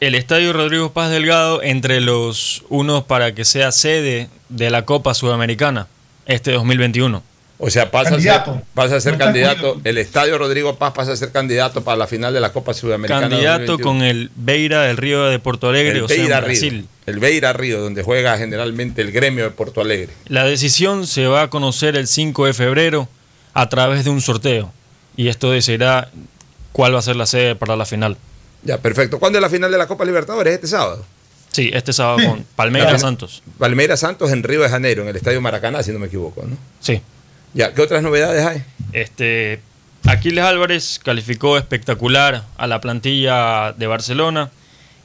El Estadio Rodrigo Paz Delgado entre los unos para que sea sede de la Copa Sudamericana este 2021. O sea, pasa a ser, pasa a ser candidato, el Estadio Rodrigo Paz pasa a ser candidato para la final de la Copa Sudamericana. Candidato con el Beira del Río de Porto Alegre, el o sea, Brasil. el Beira Río, donde juega generalmente el gremio de Porto Alegre. La decisión se va a conocer el 5 de febrero a través de un sorteo. Y esto decidirá cuál va a ser la sede para la final. Ya, perfecto. ¿Cuándo es la final de la Copa Libertadores? ¿Este sábado? Sí, este sábado con Palmeiras Santos. Palmeiras Santos en Río de Janeiro, en el Estadio Maracaná, si no me equivoco, ¿no? Sí. Ya, ¿qué otras novedades hay? Este, Aquiles Álvarez calificó espectacular a la plantilla de Barcelona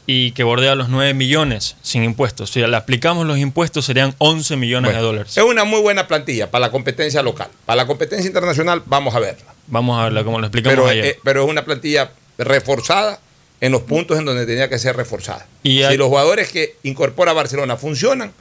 y que bordea los 9 millones sin impuestos. Si le aplicamos los impuestos serían 11 millones de dólares. Es una muy buena plantilla para la competencia local. Para la competencia internacional vamos a verla. Vamos a verla como lo explicamos pero, ayer. Eh, pero es una plantilla reforzada en los puntos en donde tenía que ser reforzada. Y si los jugadores que incorpora Barcelona funcionan,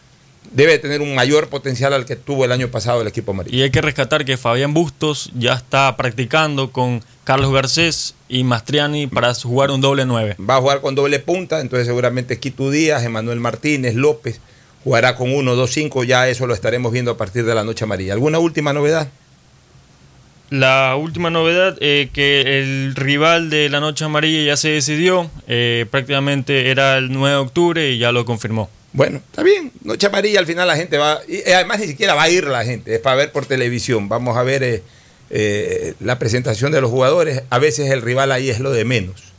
debe tener un mayor potencial al que tuvo el año pasado el equipo amarillo. Y hay que rescatar que Fabián Bustos ya está practicando con Carlos Garcés y Mastriani para jugar un doble 9. Va a jugar con doble punta, entonces seguramente Quito Díaz, Emanuel Martínez, López jugará con 1, 2, 5, ya eso lo estaremos viendo a partir de la noche amarilla. ¿Alguna última novedad? La última novedad, eh, que el rival de la noche amarilla ya se decidió, eh, prácticamente era el 9 de octubre y ya lo confirmó. Bueno, está bien. Noche amarilla al final la gente va. Y eh, además ni siquiera va a ir la gente, es para ver por televisión. Vamos a ver eh, eh, la presentación de los jugadores. A veces el rival ahí es lo de menos.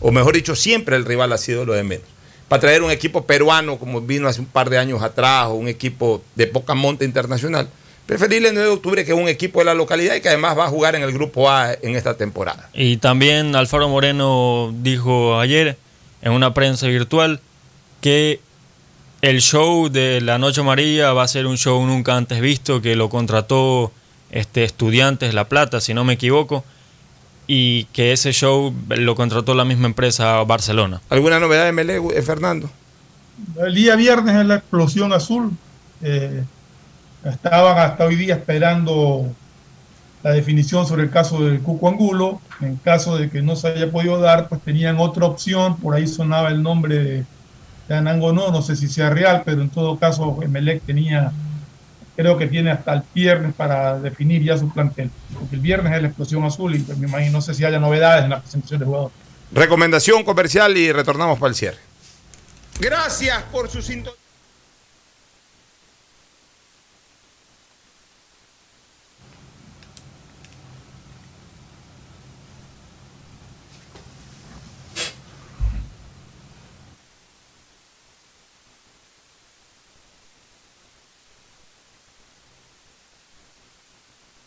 O mejor dicho, siempre el rival ha sido lo de menos. Para traer un equipo peruano como vino hace un par de años atrás, o un equipo de poca monta internacional, preferible el 9 de octubre que un equipo de la localidad y que además va a jugar en el grupo A en esta temporada. Y también Alfaro Moreno dijo ayer en una prensa virtual que el show de La Noche Amarilla va a ser un show nunca antes visto, que lo contrató este, Estudiantes La Plata, si no me equivoco, y que ese show lo contrató la misma empresa Barcelona. ¿Alguna novedad de Mele, eh, Fernando? El día viernes es la explosión azul. Eh, estaban hasta hoy día esperando la definición sobre el caso del Cuco Angulo. En caso de que no se haya podido dar, pues tenían otra opción. Por ahí sonaba el nombre de Anango, no, no sé si sea real, pero en todo caso Emelec tenía, creo que tiene hasta el viernes para definir ya su plantel. Porque el viernes es la explosión azul y pues, me imagino, no sé si haya novedades en la presentación de jugadores. Recomendación comercial y retornamos para el cierre. Gracias por su sintonía.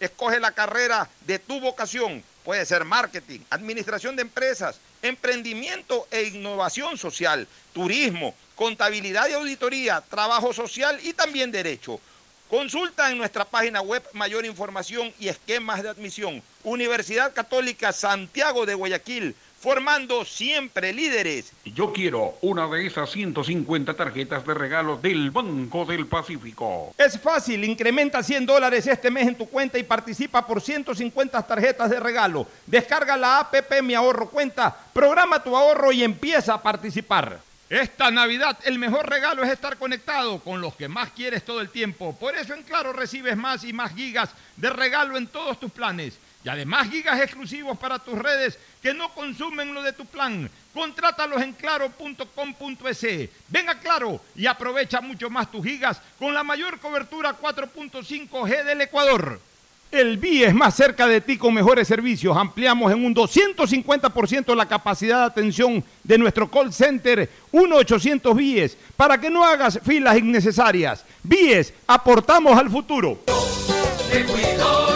Escoge la carrera de tu vocación. Puede ser marketing, administración de empresas, emprendimiento e innovación social, turismo, contabilidad y auditoría, trabajo social y también derecho. Consulta en nuestra página web mayor información y esquemas de admisión. Universidad Católica Santiago de Guayaquil, formando siempre líderes. Yo quiero una de esas 150 tarjetas de regalo del Banco del Pacífico. Es fácil, incrementa 100 dólares este mes en tu cuenta y participa por 150 tarjetas de regalo. Descarga la APP Mi Ahorro Cuenta, programa tu ahorro y empieza a participar. Esta Navidad el mejor regalo es estar conectado con los que más quieres todo el tiempo. Por eso en Claro recibes más y más gigas de regalo en todos tus planes. Y además gigas exclusivos para tus redes que no consumen lo de tu plan. Contrátalos en claro.com.es. Ven a Claro y aprovecha mucho más tus gigas con la mayor cobertura 4.5G del Ecuador. El BIE es más cerca de ti con mejores servicios. Ampliamos en un 250% la capacidad de atención de nuestro call center 1-800 BIES para que no hagas filas innecesarias. BIES, aportamos al futuro. Me cuido,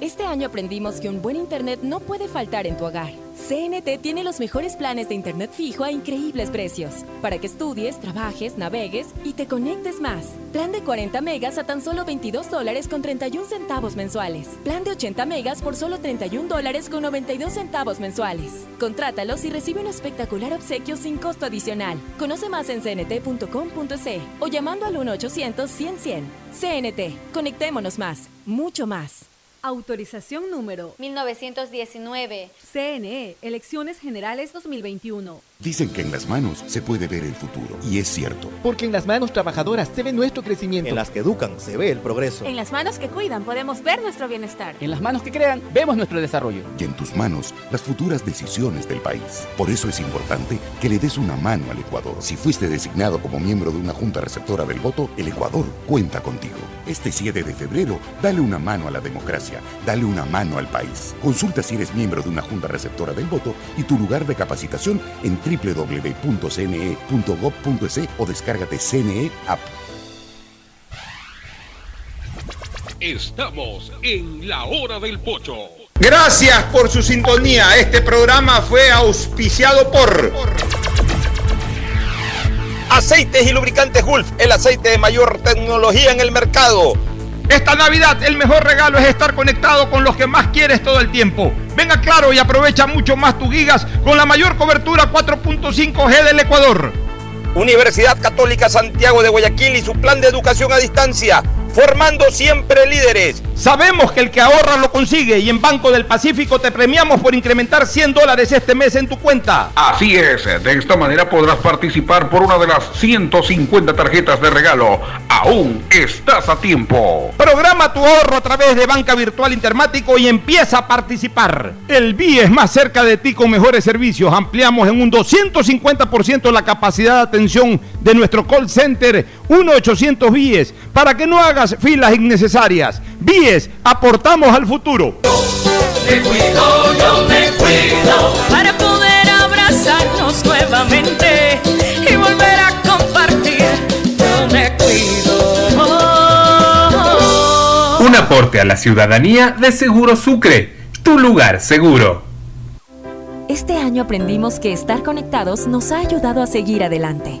Este año aprendimos que un buen internet no puede faltar en tu hogar. CNT tiene los mejores planes de internet fijo a increíbles precios, para que estudies, trabajes, navegues y te conectes más. Plan de 40 megas a tan solo 22 dólares con 31 centavos mensuales. Plan de 80 megas por solo 31 dólares con 92 centavos mensuales. Contrátalos y recibe un espectacular obsequio sin costo adicional. Conoce más en cnt.com.c o llamando al 1-800-100-100. CNT, conectémonos más, mucho más. Autorización número 1919. CNE, Elecciones Generales 2021. Dicen que en las manos se puede ver el futuro. Y es cierto. Porque en las manos trabajadoras se ve nuestro crecimiento. En las que educan se ve el progreso. En las manos que cuidan podemos ver nuestro bienestar. En las manos que crean vemos nuestro desarrollo. Y en tus manos las futuras decisiones del país. Por eso es importante que le des una mano al Ecuador. Si fuiste designado como miembro de una junta receptora del voto, el Ecuador cuenta contigo. Este 7 de febrero, dale una mano a la democracia. Dale una mano al país. Consulta si eres miembro de una junta receptora del voto y tu lugar de capacitación en www.cne.gov.es o descárgate CNE App. Estamos en la hora del pocho. Gracias por su sintonía. Este programa fue auspiciado por Aceites y Lubricantes Gulf, el aceite de mayor tecnología en el mercado. Esta Navidad el mejor regalo es estar conectado con los que más quieres todo el tiempo. Venga claro y aprovecha mucho más tus gigas con la mayor cobertura 4.5G del Ecuador. Universidad Católica Santiago de Guayaquil y su plan de educación a distancia, formando siempre líderes. Sabemos que el que ahorra lo consigue y en Banco del Pacífico te premiamos por incrementar 100 dólares este mes en tu cuenta. Así es, de esta manera podrás participar por una de las 150 tarjetas de regalo. Aún estás a tiempo. Programa tu ahorro a través de Banca Virtual Intermático y empieza a participar. El BIE es más cerca de ti con mejores servicios. Ampliamos en un 250% la capacidad de atención de nuestro call center 1-800 BIES para que no hagas hagas filas innecesarias. Víes, aportamos al futuro. Me cuido, yo me cuido. Para poder abrazarnos nuevamente y volver a compartir. Yo me cuido. Un aporte a la ciudadanía de Seguro Sucre, tu lugar seguro. Este año aprendimos que estar conectados nos ha ayudado a seguir adelante.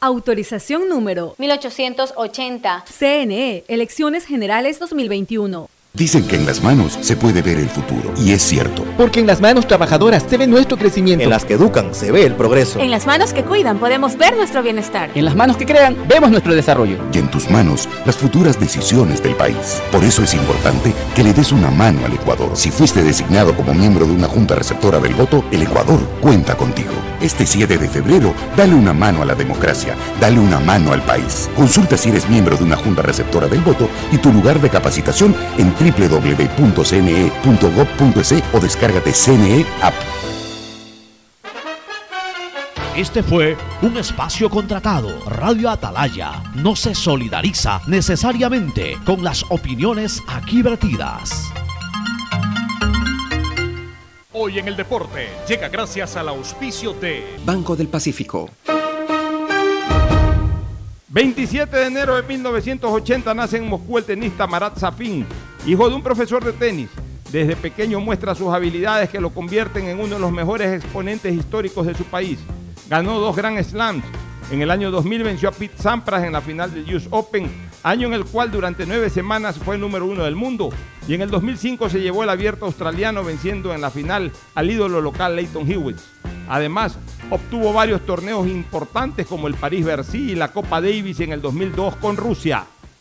Autorización número 1880. CNE, Elecciones Generales 2021. Dicen que en las manos se puede ver el futuro, y es cierto. Porque en las manos trabajadoras se ve nuestro crecimiento. En las que educan se ve el progreso. En las manos que cuidan podemos ver nuestro bienestar. En las manos que crean vemos nuestro desarrollo. Y en tus manos las futuras decisiones del país. Por eso es importante que le des una mano al Ecuador. Si fuiste designado como miembro de una junta receptora del voto, el Ecuador cuenta contigo. Este 7 de febrero, dale una mano a la democracia, dale una mano al país. Consulta si eres miembro de una junta receptora del voto y tu lugar de capacitación en www.cne.gov.es o descárgate CNE App. Este fue un espacio contratado. Radio Atalaya no se solidariza necesariamente con las opiniones aquí vertidas. Hoy en el deporte llega gracias al auspicio de Banco del Pacífico. 27 de enero de 1980 nace en Moscú el tenista Marat Safin, hijo de un profesor de tenis. Desde pequeño muestra sus habilidades que lo convierten en uno de los mejores exponentes históricos de su país. Ganó dos Grand Slams. En el año 2000 venció a Pete Sampras en la final del US Open, año en el cual durante nueve semanas fue el número uno del mundo. Y en el 2005 se llevó el abierto australiano venciendo en la final al ídolo local Leighton Hewitt. Además, obtuvo varios torneos importantes como el París-Bercy y la Copa Davis en el 2002 con Rusia.